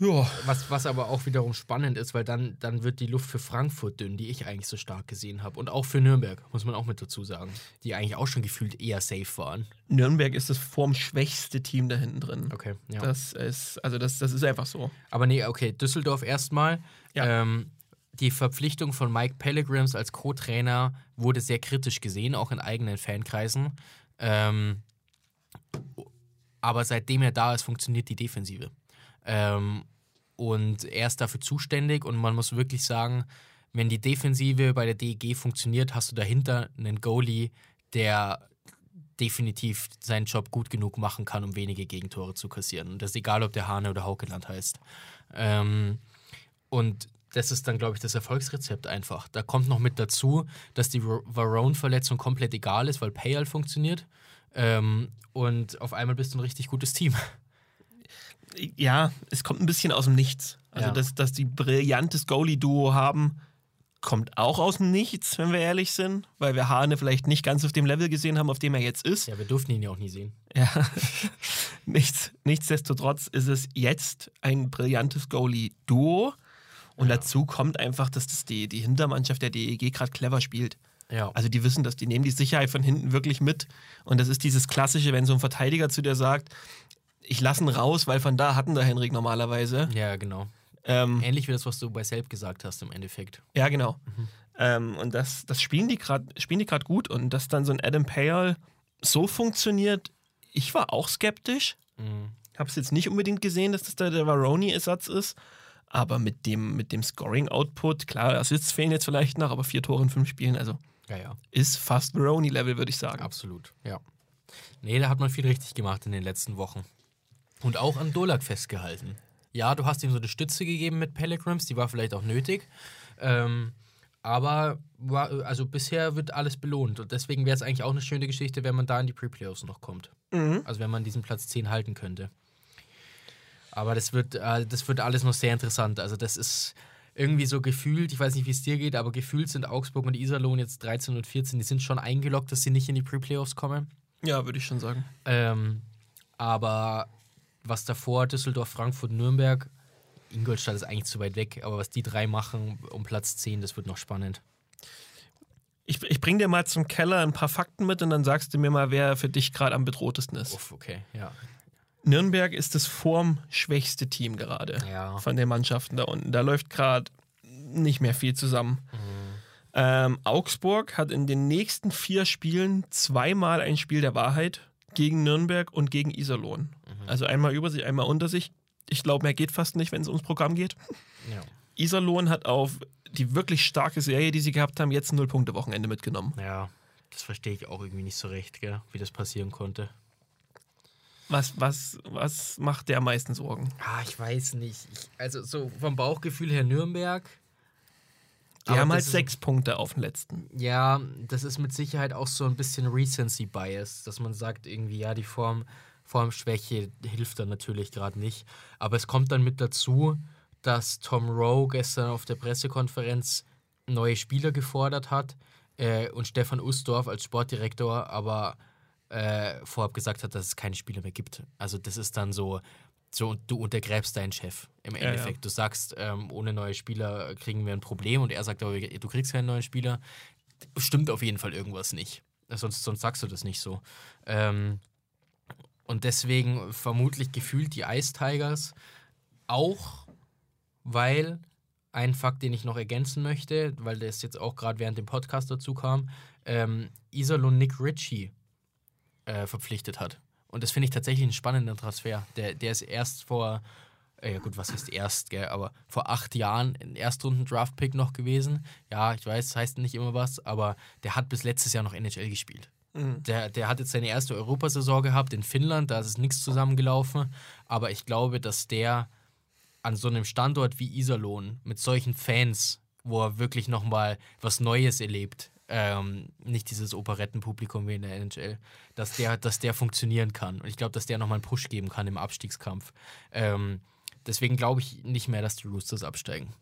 Speaker 2: Ja.
Speaker 1: Was, was aber auch wiederum spannend ist, weil dann, dann wird die Luft für Frankfurt dünn, die ich eigentlich so stark gesehen habe. Und auch für Nürnberg, muss man auch mit dazu sagen. Die eigentlich auch schon gefühlt eher safe waren.
Speaker 2: Nürnberg ist das formschwächste Team da hinten drin.
Speaker 1: Okay, ja.
Speaker 2: Das ist, also das, das ist einfach so.
Speaker 1: aber nee, okay, Düsseldorf erstmal.
Speaker 2: Ja.
Speaker 1: Ähm, die Verpflichtung von Mike Pellegrims als Co-Trainer wurde sehr kritisch gesehen, auch in eigenen Fankreisen. Ähm, aber seitdem er da ist, funktioniert die Defensive. Ähm, und er ist dafür zuständig und man muss wirklich sagen, wenn die Defensive bei der DEG funktioniert, hast du dahinter einen Goalie, der definitiv seinen Job gut genug machen kann, um wenige Gegentore zu kassieren. Und das ist egal, ob der Hane oder Haukeland heißt. Ähm, und das ist dann, glaube ich, das Erfolgsrezept einfach. Da kommt noch mit dazu, dass die Varone-Verletzung komplett egal ist, weil Payal funktioniert. Ähm, und auf einmal bist du ein richtig gutes Team.
Speaker 2: Ja, es kommt ein bisschen aus dem Nichts. Also,
Speaker 1: Ja.
Speaker 2: dass, dass die brillantes Goalie-Duo haben, kommt auch aus dem Nichts, wenn wir ehrlich sind, weil wir Hane vielleicht nicht ganz auf dem Level gesehen haben, auf dem er jetzt ist.
Speaker 1: Ja, wir durften ihn ja auch nie sehen.
Speaker 2: Ja. Nichts, nichtsdestotrotz ist es jetzt ein brillantes Goalie-Duo. Und
Speaker 1: Ja.
Speaker 2: dazu kommt einfach, dass das die, die Hintermannschaft der DEG gerade clever spielt.
Speaker 1: Ja.
Speaker 2: Also die wissen das, die nehmen die Sicherheit von hinten wirklich mit. Und das ist dieses Klassische, wenn so ein Verteidiger zu dir sagt, ich lasse ihn raus, weil von da hatten der Henrik normalerweise.
Speaker 1: ja, genau.
Speaker 2: Ähm,
Speaker 1: Ähnlich wie das, was du bei Selb gesagt hast im Endeffekt.
Speaker 2: ja, genau. Ähm, und das, das spielen die gerade spielen die gerade gut. Und dass dann so ein Adam Payal so funktioniert, ich war auch skeptisch.
Speaker 1: Mhm.
Speaker 2: Habe es jetzt nicht unbedingt gesehen, dass das der, der Varoni-Ersatz ist. Aber mit dem, mit dem Scoring-Output, klar, Assists fehlen jetzt vielleicht noch, aber vier Tore in fünf Spielen, also
Speaker 1: Ja, ja,
Speaker 2: ist fast Varoni-Level, würde ich sagen.
Speaker 1: absolut. Ja. Nee, da hat man viel richtig gemacht in den letzten Wochen. Und auch an Dolak festgehalten. Ja, du hast ihm so eine Stütze gegeben mit Pellegrims, die war vielleicht auch nötig. Ähm, aber war, also bisher wird alles belohnt. Und deswegen wäre es eigentlich auch eine schöne Geschichte, wenn man da in die Pre-Playoffs noch kommt.
Speaker 2: Mhm.
Speaker 1: Also wenn man diesen Platz 10 halten könnte. Aber das wird, äh, das wird alles noch sehr interessant. Also das ist irgendwie so gefühlt, ich weiß nicht, wie es dir geht, aber gefühlt sind Augsburg und Iserlohn jetzt 13 und 14, die sind schon eingeloggt, dass sie nicht in die Pre-Playoffs kommen.
Speaker 2: Ja, würde ich schon sagen.
Speaker 1: Ähm, aber was davor, Düsseldorf, Frankfurt, Nürnberg, Ingolstadt ist eigentlich zu weit weg, aber was die drei machen um Platz 10, das wird noch spannend.
Speaker 2: Ich, ich bring dir mal zum Keller ein paar Fakten mit und dann sagst du mir mal, wer für dich gerade am bedrohtesten ist.
Speaker 1: Uff, okay, ja.
Speaker 2: Nürnberg ist das formschwächste Team gerade
Speaker 1: Ja.
Speaker 2: von den Mannschaften da unten. Da läuft gerade nicht mehr viel zusammen. Ähm, Augsburg hat in den nächsten vier Spielen zweimal ein Spiel der Wahrheit gegen Nürnberg und gegen Iserlohn. Also einmal über sich, einmal unter sich. Ich glaube, mehr geht fast nicht, wenn es ums Programm geht.
Speaker 1: Ja.
Speaker 2: Iserlohn hat auf die wirklich starke Serie, die sie gehabt haben, jetzt ein Null-Punkte-Wochenende mitgenommen.
Speaker 1: ja, das verstehe ich auch irgendwie nicht so recht, gell, wie das passieren konnte.
Speaker 2: Was, was, was macht der am meisten Sorgen?
Speaker 1: Ah, ich weiß nicht. Ich, also so vom Bauchgefühl her Nürnberg.
Speaker 2: Die haben halt
Speaker 1: das ist-
Speaker 2: sechs Punkte auf den letzten.
Speaker 1: Ja, das ist mit Sicherheit auch so ein bisschen Recency-Bias, dass man sagt, irgendwie, ja, die Form, Formschwäche hilft dann natürlich gerade nicht. Aber es kommt dann mit dazu, dass Tom Rowe gestern auf der Pressekonferenz neue Spieler gefordert hat äh, und Stefan Usdorf als Sportdirektor aber äh, vorab gesagt hat, dass es keine Spieler mehr gibt. Also das ist dann so, so du untergräbst deinen Chef im
Speaker 2: ja.
Speaker 1: Endeffekt. Du sagst, ähm, ohne neue Spieler kriegen wir ein Problem und er sagt aber, du kriegst keinen neuen Spieler. Stimmt auf jeden Fall irgendwas nicht. Sonst, sonst sagst du das nicht so. Ähm, und deswegen vermutlich gefühlt die Ice Tigers auch, weil ein Fakt, den ich noch ergänzen möchte, weil das jetzt auch gerade während dem Podcast dazu kam, ähm, Iserlohn Nick Ritchie äh, verpflichtet hat. Und das finde ich tatsächlich einen spannenden Transfer. Der, der ist erst vor, äh, ja gut, was heißt erst, gell, aber vor acht Jahren ein Erstrunden-Draft-Pick noch gewesen. Ja, ich weiß, das heißt nicht immer was, aber der hat bis letztes Jahr noch NHL gespielt. Der, der hat jetzt seine erste Europasaison gehabt in Finnland, da ist nichts zusammengelaufen. Aber ich glaube, dass der an so einem Standort wie Iserlohn mit solchen Fans, wo er wirklich nochmal was Neues erlebt, ähm, nicht dieses Operettenpublikum wie in der NHL, dass der, dass der funktionieren kann. Und ich glaube, dass der nochmal einen Push geben kann im Abstiegskampf. Ähm, deswegen glaube ich nicht mehr, dass die Roosters absteigen.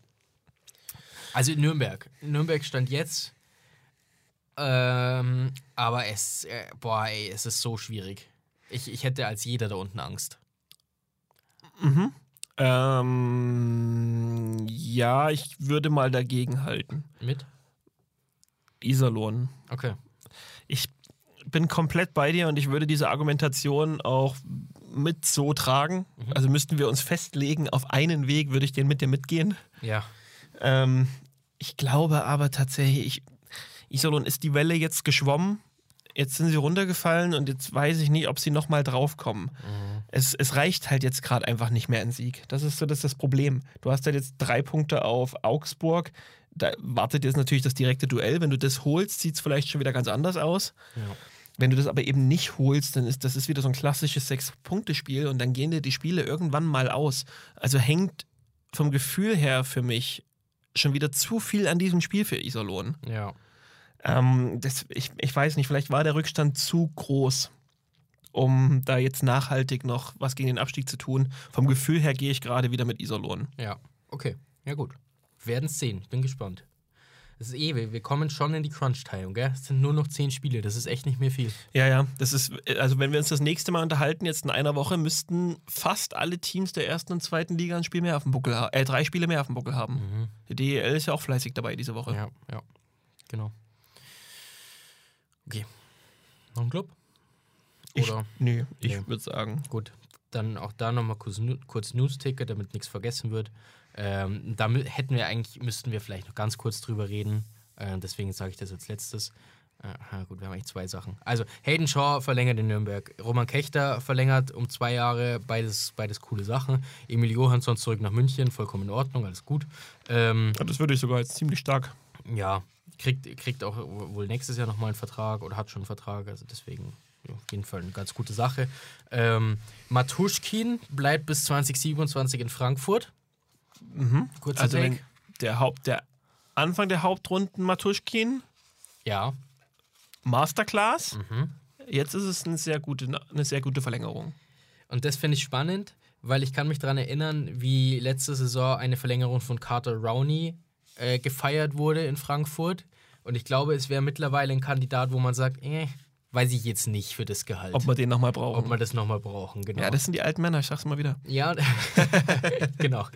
Speaker 1: Also in Nürnberg. Nürnberg stand jetzt. Ähm, aber es, äh, boah, ey, es ist so schwierig. Ich, ich hätte als jeder da unten Angst.
Speaker 2: Ähm, ja, ich würde mal dagegen halten.
Speaker 1: Mit?
Speaker 2: Iserlohn.
Speaker 1: Okay.
Speaker 2: Ich bin komplett bei dir und ich würde diese Argumentation auch mit so tragen. Also müssten wir uns festlegen, auf einen Weg würde ich den mit dir mitgehen.
Speaker 1: Ja.
Speaker 2: Ähm, ich glaube aber tatsächlich, ich, Iserlohn ist die Welle jetzt geschwommen. Jetzt sind sie runtergefallen und jetzt weiß ich nicht, ob sie nochmal draufkommen. Es, es reicht halt jetzt gerade einfach nicht mehr ein Sieg. Das ist so das, ist das Problem. Du hast halt jetzt drei Punkte auf Augsburg. Da wartet jetzt natürlich das direkte Duell. Wenn du das holst, sieht es vielleicht schon wieder ganz anders aus.
Speaker 1: Ja.
Speaker 2: Wenn du das aber eben nicht holst, dann ist das ist wieder so ein klassisches Sechs-Punkte-Spiel und dann gehen dir die Spiele irgendwann mal aus. Also hängt vom Gefühl her für mich schon wieder zu viel an diesem Spiel für Iserlohn.
Speaker 1: Ja.
Speaker 2: Ähm, das, ich, ich weiß nicht, vielleicht war der Rückstand zu groß, um da jetzt nachhaltig noch was gegen den Abstieg zu tun. Vom Gefühl her gehe ich gerade wieder mit Iserlohn.
Speaker 1: Ja. Okay. Ja, gut. Werden es sehen. Bin gespannt. Das ist eh, wir, kommen schon in die Crunch-Teilung, gell? Es sind nur noch zehn Spiele. Das ist echt nicht mehr viel.
Speaker 2: Ja, ja, das ist, also wenn wir uns das nächste Mal unterhalten, jetzt in einer Woche, müssten fast alle Teams der ersten und zweiten Liga ein Spiel mehr auf dem Buckel haben, äh, drei Spiele mehr auf dem Buckel haben. Die DEL ist ja auch fleißig dabei diese Woche.
Speaker 1: Ja, ja. Genau. Okay. Noch ein Club?
Speaker 2: Ich,
Speaker 1: Oder?
Speaker 2: nee, ich
Speaker 1: Nee.
Speaker 2: würde sagen.
Speaker 1: Gut, dann auch da nochmal kurz, kurz News-Ticker, damit nichts vergessen wird. Ähm, da hätten wir eigentlich, müssten wir vielleicht noch ganz kurz drüber reden. Äh, deswegen sage ich das als letztes. Ja, gut, wir haben eigentlich zwei Sachen. Also, Hayden Shaw verlängert in Nürnberg. Roman Kechter verlängert um zwei Jahre. Beides, beides coole Sachen. Emil Johansson zurück nach München. Vollkommen in Ordnung, alles gut. Ähm,
Speaker 2: Ja, das würde ich sogar als ziemlich stark.
Speaker 1: ja, kriegt, kriegt auch wohl nächstes Jahr nochmal einen Vertrag oder hat schon einen Vertrag. Also, deswegen ja, auf jeden Fall eine ganz gute Sache. Ähm, Matuschkin bleibt bis 2027 in Frankfurt. Kurzer
Speaker 2: Also
Speaker 1: Take.
Speaker 2: der Haupt, der Anfang der Hauptrunden Matuschkin,
Speaker 1: Ja,
Speaker 2: Masterclass.
Speaker 1: Mhm.
Speaker 2: Jetzt ist es eine sehr gute, eine sehr gute Verlängerung.
Speaker 1: Und das finde ich spannend, weil ich kann mich daran erinnern, wie letzte Saison eine Verlängerung von Carter Rowney äh, gefeiert wurde in Frankfurt. Und ich glaube, es wäre mittlerweile ein Kandidat, wo man sagt, äh, weiß ich jetzt nicht für das Gehalt.
Speaker 2: Ob wir den nochmal brauchen.
Speaker 1: Ob wir das nochmal brauchen, genau.
Speaker 2: ja, das sind die alten Männer, ich sag's mal wieder.
Speaker 1: Ja, genau.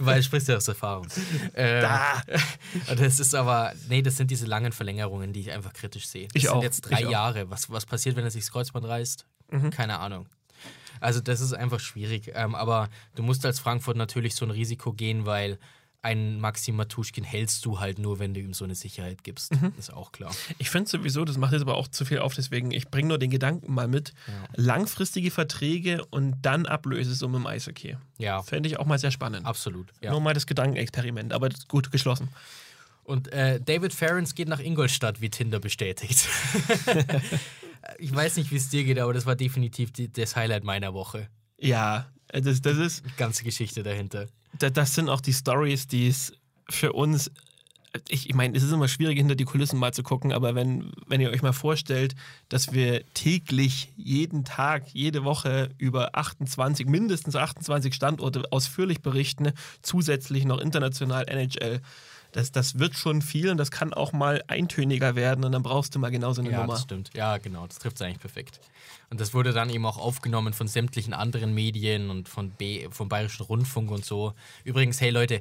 Speaker 1: Weil du sprichst ja aus Erfahrung. Äh,
Speaker 2: Da.
Speaker 1: das ist aber, nee, das sind diese langen Verlängerungen, die ich einfach kritisch sehe. Das
Speaker 2: Ich
Speaker 1: sind
Speaker 2: auch,
Speaker 1: jetzt drei
Speaker 2: ich auch.
Speaker 1: Jahre. Was, was passiert, wenn er sich das Kreuzband reißt? Keine Ahnung. Also das ist einfach schwierig. Ähm, aber du musst als Frankfurt natürlich so ein Risiko gehen, weil einen Maxim Matuschkin hältst du halt nur, wenn du ihm so eine Sicherheit gibst. Ist auch klar.
Speaker 2: Ich finde sowieso, das macht jetzt aber auch zu viel auf, deswegen, ich bringe nur den Gedanken mal mit. Langfristige Verträge und dann Ablösesumme im Eishockey.
Speaker 1: Ja,
Speaker 2: Fände ich auch mal sehr spannend.
Speaker 1: absolut. Ja.
Speaker 2: Nur mal das Gedankenexperiment, aber gut geschlossen.
Speaker 1: Und äh, David Ferrens geht nach Ingolstadt, wie Tinder bestätigt. ich weiß nicht, wie es dir geht, aber das war definitiv die, das Highlight meiner Woche.
Speaker 2: Ja, das, das ist,
Speaker 1: Die ganze Geschichte dahinter.
Speaker 2: Da- das sind auch die Stories, die es für uns. Ich, ich meine, es ist immer schwierig, hinter die Kulissen mal zu gucken, aber wenn, wenn ihr euch mal vorstellt, dass wir täglich, jeden Tag, jede Woche über 28, mindestens 28 Standorte ausführlich berichten, zusätzlich noch international NHL, das, das wird schon viel und das kann auch mal eintöniger werden und dann brauchst du mal genauso eine
Speaker 1: Ja,
Speaker 2: Nummer.
Speaker 1: das stimmt. Ja, genau, das trifft es eigentlich perfekt. Und das wurde dann eben auch aufgenommen von sämtlichen anderen Medien und von B, vom Bayerischen Rundfunk und so. Übrigens, hey Leute,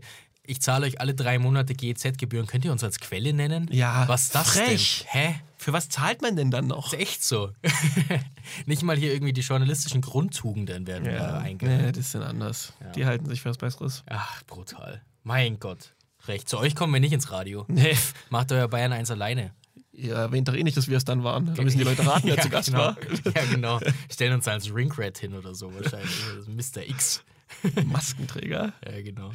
Speaker 1: ich zahle euch alle drei Monate GEZ-Gebühren. Könnt ihr uns als Quelle nennen?
Speaker 2: Ja,
Speaker 1: Was ist das
Speaker 2: frech.
Speaker 1: denn? Hä?
Speaker 2: Für was zahlt man denn dann noch?
Speaker 1: Ist echt so. Nicht mal hier irgendwie die journalistischen Grundtugenden werden da eingehalten.
Speaker 2: nee, das sind anders. Die halten sich für was Besseres.
Speaker 1: Ach, brutal. Mein Gott. Recht. Zu euch kommen wir nicht ins Radio.
Speaker 2: Nee.
Speaker 1: Macht euer Bayern 1 alleine.
Speaker 2: Ihr erwähnt doch eh nicht, dass wir es dann waren. Da müssen die Leute raten, wer
Speaker 1: ja,
Speaker 2: zu Gast
Speaker 1: genau.
Speaker 2: war.
Speaker 1: Ja, genau. Stellen uns als Ringrat hin oder so wahrscheinlich. Ist Mr. X.
Speaker 2: Maskenträger.
Speaker 1: Ja, genau.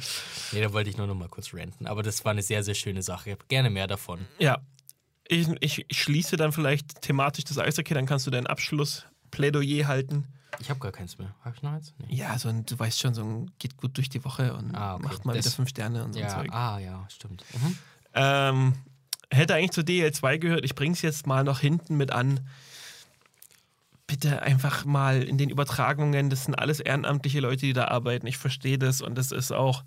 Speaker 1: Nee, da wollte ich nur noch mal kurz ranten. Aber das war eine sehr, sehr schöne Sache. Ich hab gerne mehr davon.
Speaker 2: Ja. Ich, ich, ich schließe dann vielleicht thematisch das Eishockey, dann kannst du dein Abschlussplädoyer halten.
Speaker 1: Ich habe gar keins mehr. Habe ich noch eins? Nee.
Speaker 2: Ja, so ein, du weißt schon, so ein geht gut durch die Woche und
Speaker 1: Ah, okay.
Speaker 2: macht mal
Speaker 1: Das-
Speaker 2: wieder fünf Sterne und so ein
Speaker 1: Ja,
Speaker 2: Zeug.
Speaker 1: ah, ja, stimmt. Mhm.
Speaker 2: Ähm, hätte eigentlich zu DL2 gehört. Ich bringe es jetzt mal noch hinten mit an. Bitte einfach mal in den Übertragungen, das sind alles ehrenamtliche Leute, die da arbeiten. Ich verstehe das und das ist auch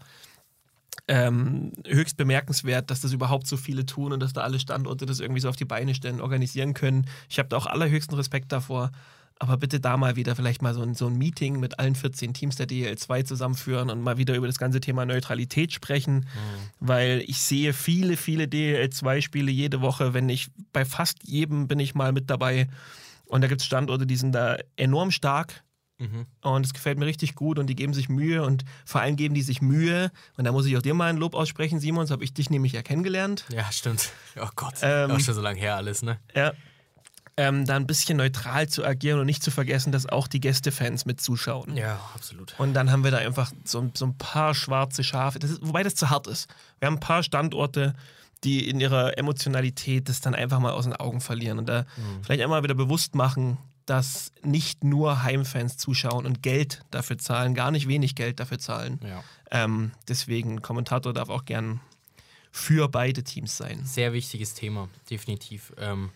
Speaker 2: ähm, höchst bemerkenswert, dass das überhaupt so viele tun und dass da alle Standorte das irgendwie so auf die Beine stellen, organisieren können. Ich habe da auch allerhöchsten Respekt davor. Aber bitte da mal wieder vielleicht mal so ein, so ein Meeting mit allen 14 Teams der DL2 zusammenführen und mal wieder über das ganze Thema Neutralität sprechen, weil ich sehe viele, viele DL2-Spiele jede Woche. Wenn ich bei fast jedem bin ich mal mit dabei. Und da gibt es Standorte, die sind da enorm stark.
Speaker 1: Mhm.
Speaker 2: Und es gefällt mir richtig gut und die geben sich Mühe und vor allem geben die sich Mühe. Und da muss ich auch dir mal ein Lob aussprechen, Simon, so habe ich dich nämlich ja kennengelernt.
Speaker 1: Ja, stimmt. Oh Gott.
Speaker 2: Ähm,
Speaker 1: auch schon so lange her alles, ne?
Speaker 2: Ja. Ähm, da ein bisschen neutral zu agieren und nicht zu vergessen, dass auch die Gästefans mit zuschauen.
Speaker 1: Ja, absolut.
Speaker 2: Und dann haben wir da einfach so, so ein paar schwarze Schafe, das ist, wobei das zu hart ist. Wir haben ein paar Standorte, die in ihrer Emotionalität das dann einfach mal aus den Augen verlieren und da vielleicht einmal wieder bewusst machen, dass nicht nur Heimfans zuschauen und Geld dafür zahlen, gar nicht wenig Geld dafür zahlen.
Speaker 1: Ja.
Speaker 2: Ähm, deswegen, Kommentator darf auch gern für beide Teams sein.
Speaker 1: Sehr wichtiges Thema, definitiv. Ähm,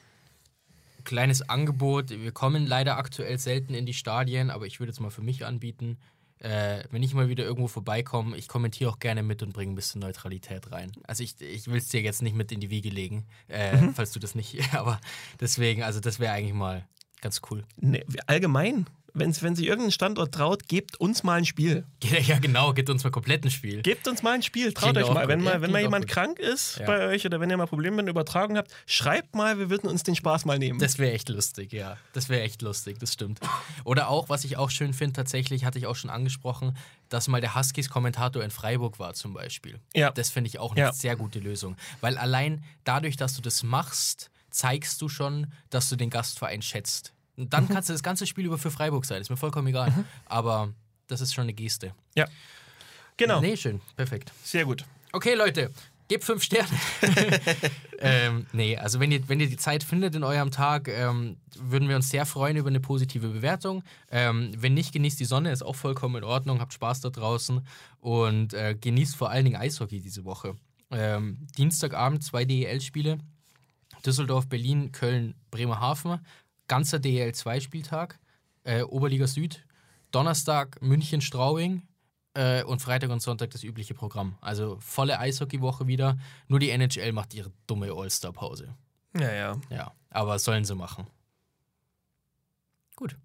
Speaker 1: kleines Angebot. Wir kommen leider aktuell selten in die Stadien, aber ich würde es mal für mich anbieten. Äh, wenn ich mal wieder irgendwo vorbeikomme, ich kommentiere auch gerne mit und bringe ein bisschen Neutralität rein. Also ich, ich will es dir jetzt nicht mit in die Wiege legen, äh, falls du das nicht, aber deswegen, also das wäre eigentlich mal ganz cool.
Speaker 2: Nee, allgemein, wenn sich irgendein Standort traut, gebt uns mal ein Spiel.
Speaker 1: Ja, genau, gibt uns mal komplett ein Spiel.
Speaker 2: Gebt uns mal ein Spiel, traut
Speaker 1: Klingt
Speaker 2: euch mal.
Speaker 1: gut.
Speaker 2: Wenn mal, wenn mal jemand
Speaker 1: gut.
Speaker 2: krank ist
Speaker 1: Ja.
Speaker 2: bei euch oder wenn ihr mal Probleme mit der Übertragung habt, schreibt mal, wir würden uns den Spaß mal nehmen.
Speaker 1: Das wäre echt lustig, ja. Das wäre echt lustig, das stimmt. Oder auch, was ich auch schön finde, tatsächlich, hatte ich auch schon angesprochen, dass mal der Huskies-Kommentator in Freiburg war zum Beispiel.
Speaker 2: Ja.
Speaker 1: Das finde ich auch eine
Speaker 2: Ja.
Speaker 1: sehr gute Lösung. Weil allein dadurch, dass du das machst, zeigst du schon, dass du den Gastverein schätzt. Und dann kannst du das ganze Spiel über für Freiburg sein, ist mir vollkommen egal. Aber das ist schon eine Geste.
Speaker 2: Ja. Genau.
Speaker 1: Nee, schön, perfekt.
Speaker 2: Sehr gut.
Speaker 1: Okay, Leute, gebt fünf Sterne. ähm, nee, also wenn ihr, wenn ihr die Zeit findet in eurem Tag, ähm, würden wir uns sehr freuen über eine positive Bewertung. Ähm, wenn nicht, genießt die Sonne, ist auch vollkommen in Ordnung, habt Spaß da draußen und äh, genießt vor allen Dingen Eishockey diese Woche. Ähm, Dienstagabend zwei DEL-Spiele. Düsseldorf, Berlin, Köln, Bremerhaven. Ganzer DEL-2-Spieltag. Äh, Oberliga Süd. Donnerstag München, Straubing. Äh, und Freitag und Sonntag das übliche Programm. Also volle Eishockeywoche wieder. Nur die NHL macht ihre dumme All-Star-Pause.
Speaker 2: Ja, ja.
Speaker 1: Ja, aber sollen sie machen.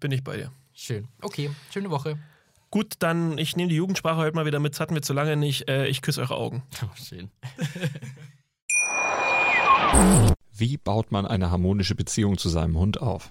Speaker 2: Bin ich bei dir.
Speaker 1: Schön. Okay, schöne Woche.
Speaker 2: Gut, dann ich nehme die Jugendsprache heute mal wieder mit. Das hatten wir zu lange nicht. Äh, ich küsse eure Augen.
Speaker 1: Oh, schön.
Speaker 4: Wie baut man eine harmonische Beziehung zu seinem Hund auf?